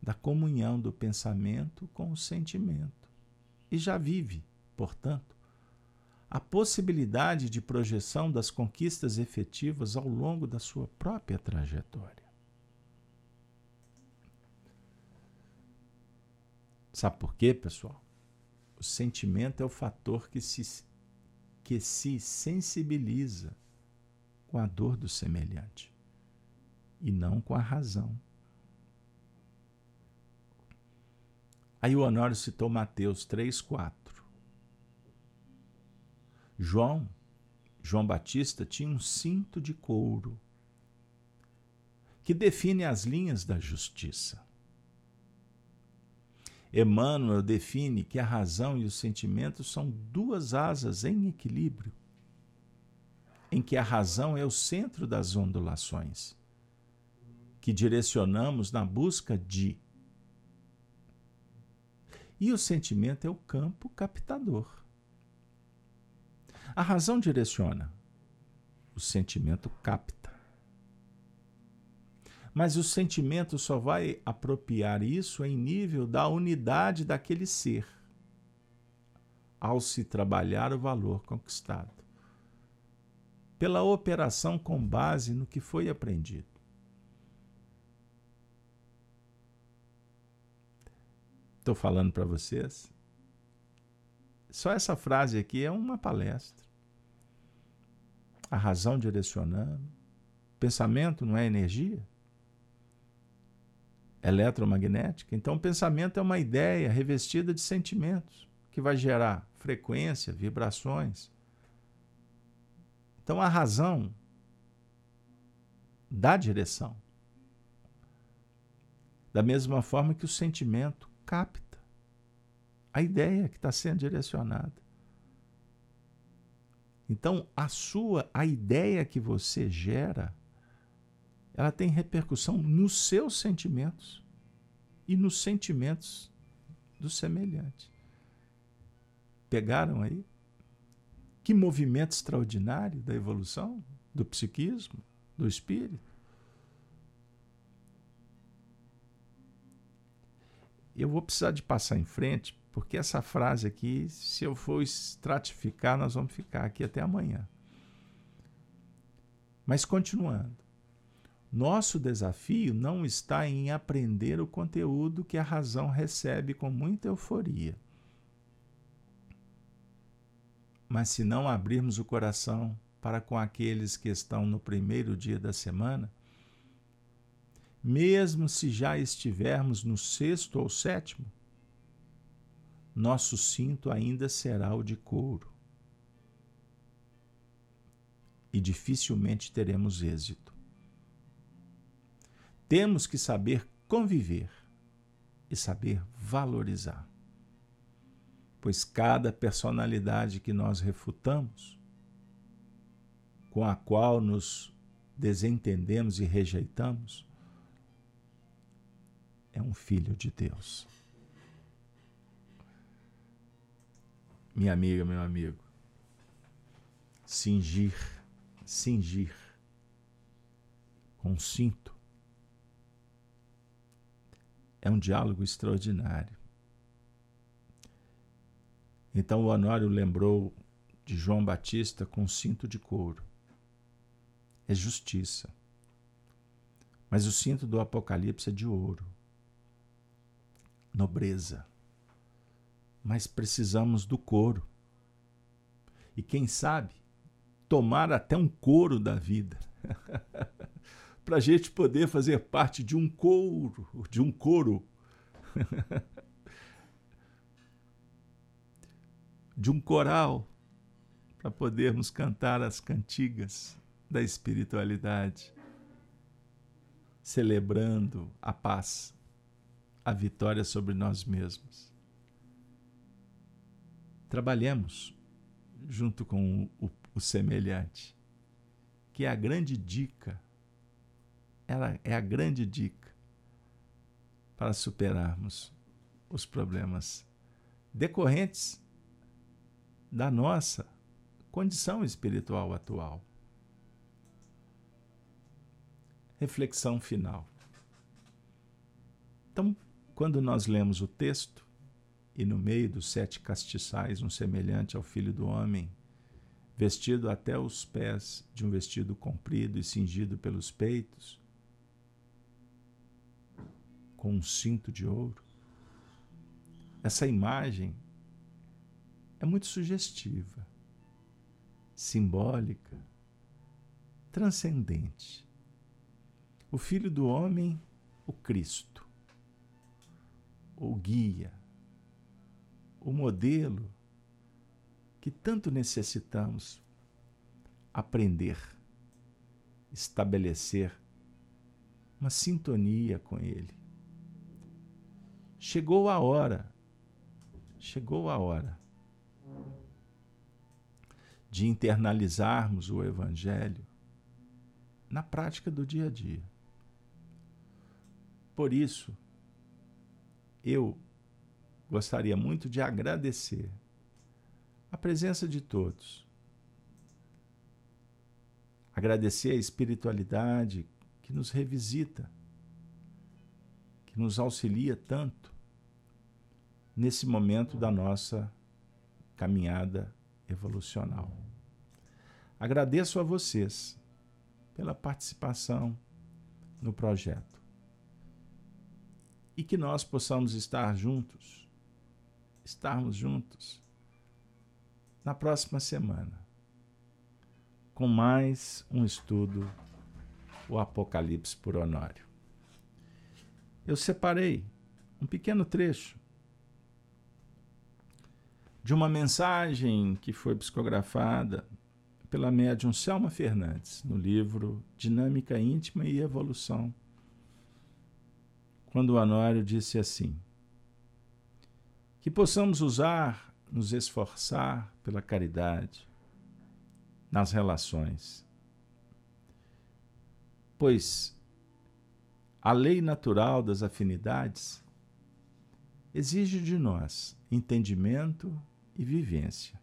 da comunhão do pensamento com o sentimento e já vive, portanto, a possibilidade de projeção das conquistas efetivas ao longo da sua própria trajetória. Sabe por quê, pessoal? O sentimento é o fator que se, que se sensibiliza com a dor do semelhante e não com a razão. Aí o Honório citou Mateus 3, 4. João, João Batista, tinha um cinto de couro que define as linhas da justiça. Emmanuel define que a razão e o sentimento são duas asas em equilíbrio, em que a razão é o centro das ondulações, que direcionamos na busca de e o sentimento é o campo captador. A razão direciona, o sentimento capta. Mas o sentimento só vai apropriar isso em nível da unidade daquele ser, ao se trabalhar o valor conquistado, pela operação com base no que foi aprendido. estou falando para vocês. Só essa frase aqui é uma palestra. A razão direcionando. Pensamento não é energia? Eletromagnética. Então, o pensamento é uma ideia revestida de sentimentos, que vai gerar frequência, vibrações. Então, a razão dá direção. Da mesma forma que o sentimento capta a ideia que está sendo direcionada. Então, a sua, a ideia que você gera, ela tem repercussão nos seus sentimentos e nos sentimentos do semelhante. Pegaram aí? Que movimento extraordinário da evolução, do psiquismo, do espírito. Eu vou precisar de passar em frente, porque essa frase aqui, se eu for estratificar, nós vamos ficar aqui até amanhã. Mas continuando. Nosso desafio não está em aprender o conteúdo que a razão recebe com muita euforia. Mas se não abrirmos o coração para com aqueles que estão no primeiro dia da semana, mesmo se já estivermos no sexto ou sétimo, nosso cinto ainda será o de couro. E dificilmente teremos êxito. Temos que saber conviver e saber valorizar. Pois cada personalidade que nós refutamos, com a qual nos desentendemos e rejeitamos, é um filho de Deus. Minha amiga, meu amigo, cingir, cingir com cinto é um diálogo extraordinário. Então o Honório lembrou de João Batista com cinto de couro. É justiça. Mas o cinto do Apocalipse é de ouro. Nobreza. Mas precisamos do couro. E quem sabe, tomar até um couro da vida. para a gente poder fazer parte de um coro, de um coro, de um coral, para podermos cantar as cantigas da espiritualidade, celebrando a paz, a vitória sobre nós mesmos. Trabalhemos junto com o, o semelhante, que é a grande dica ela é a grande dica para superarmos os problemas decorrentes da nossa condição espiritual atual. Reflexão final. Então, quando nós lemos o texto, e no meio dos sete castiçais, um semelhante ao filho do homem, vestido até os pés de um vestido comprido e cingido pelos peitos, com um cinto de ouro. Essa imagem é muito sugestiva, simbólica, transcendente. O Filho do Homem, o Cristo, o guia, o modelo que tanto necessitamos aprender, estabelecer uma sintonia com Ele. Chegou a hora, chegou a hora de internalizarmos o Evangelho na prática do dia a dia. Por isso, eu gostaria muito de agradecer a presença de todos. Agradecer a espiritualidade que nos revisita nos auxilia tanto nesse momento da nossa caminhada evolucional. Agradeço a vocês pela participação no projeto e que nós possamos estar juntos, estarmos juntos na próxima semana com mais um estudo o Apocalipse por Honório eu separei um pequeno trecho de uma mensagem que foi psicografada pela médium Selma Fernandes no livro Dinâmica Íntima e Evolução, quando o Honório disse assim: que possamos usar, nos esforçar pela caridade nas relações, pois a lei natural das afinidades exige de nós entendimento e vivência.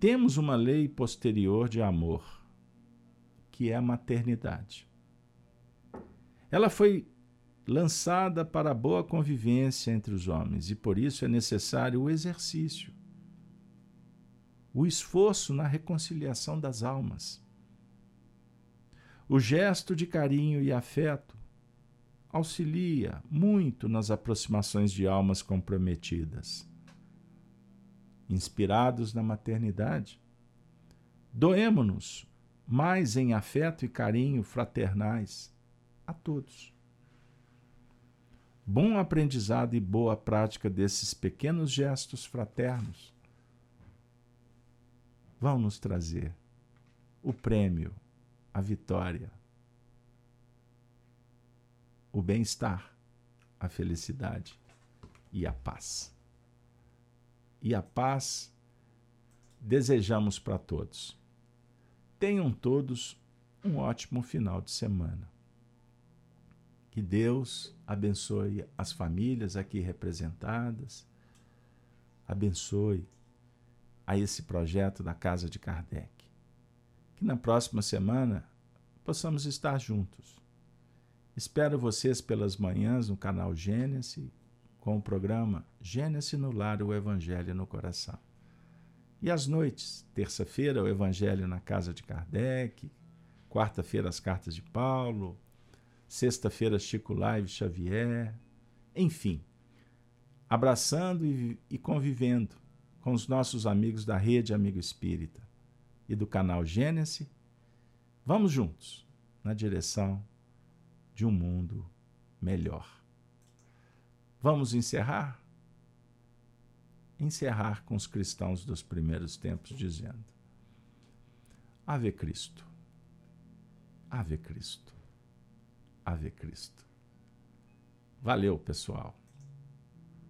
Temos uma lei posterior de amor, que é a maternidade. Ela foi lançada para a boa convivência entre os homens e por isso é necessário o exercício, o esforço na reconciliação das almas. O gesto de carinho e afeto auxilia muito nas aproximações de almas comprometidas. Inspirados na maternidade, doemo-nos mais em afeto e carinho fraternais a todos. Bom aprendizado e boa prática desses pequenos gestos fraternos vão nos trazer o prêmio, a vitória, o bem-estar, a felicidade e a paz. E a paz desejamos para todos. Tenham todos um ótimo final de semana. Que Deus abençoe as famílias aqui representadas, abençoe a esse projeto da Casa de Kardec. Que na próxima semana possamos estar juntos. Espero vocês pelas manhãs no canal Gênesis, com o programa Gênesis no Lar, o Evangelho no Coração. E às noites, terça-feira, o Evangelho na Casa de Kardec, quarta-feira, as Cartas de Paulo, sexta-feira, Chico Live Xavier, enfim, abraçando e, e convivendo com os nossos amigos da Rede Amigo Espírita e do canal Gênesis. Vamos juntos na direção de um mundo melhor. Vamos encerrar? encerrar com os cristãos dos primeiros tempos, dizendo: Ave Cristo, Ave Cristo, Ave Cristo. Valeu, pessoal.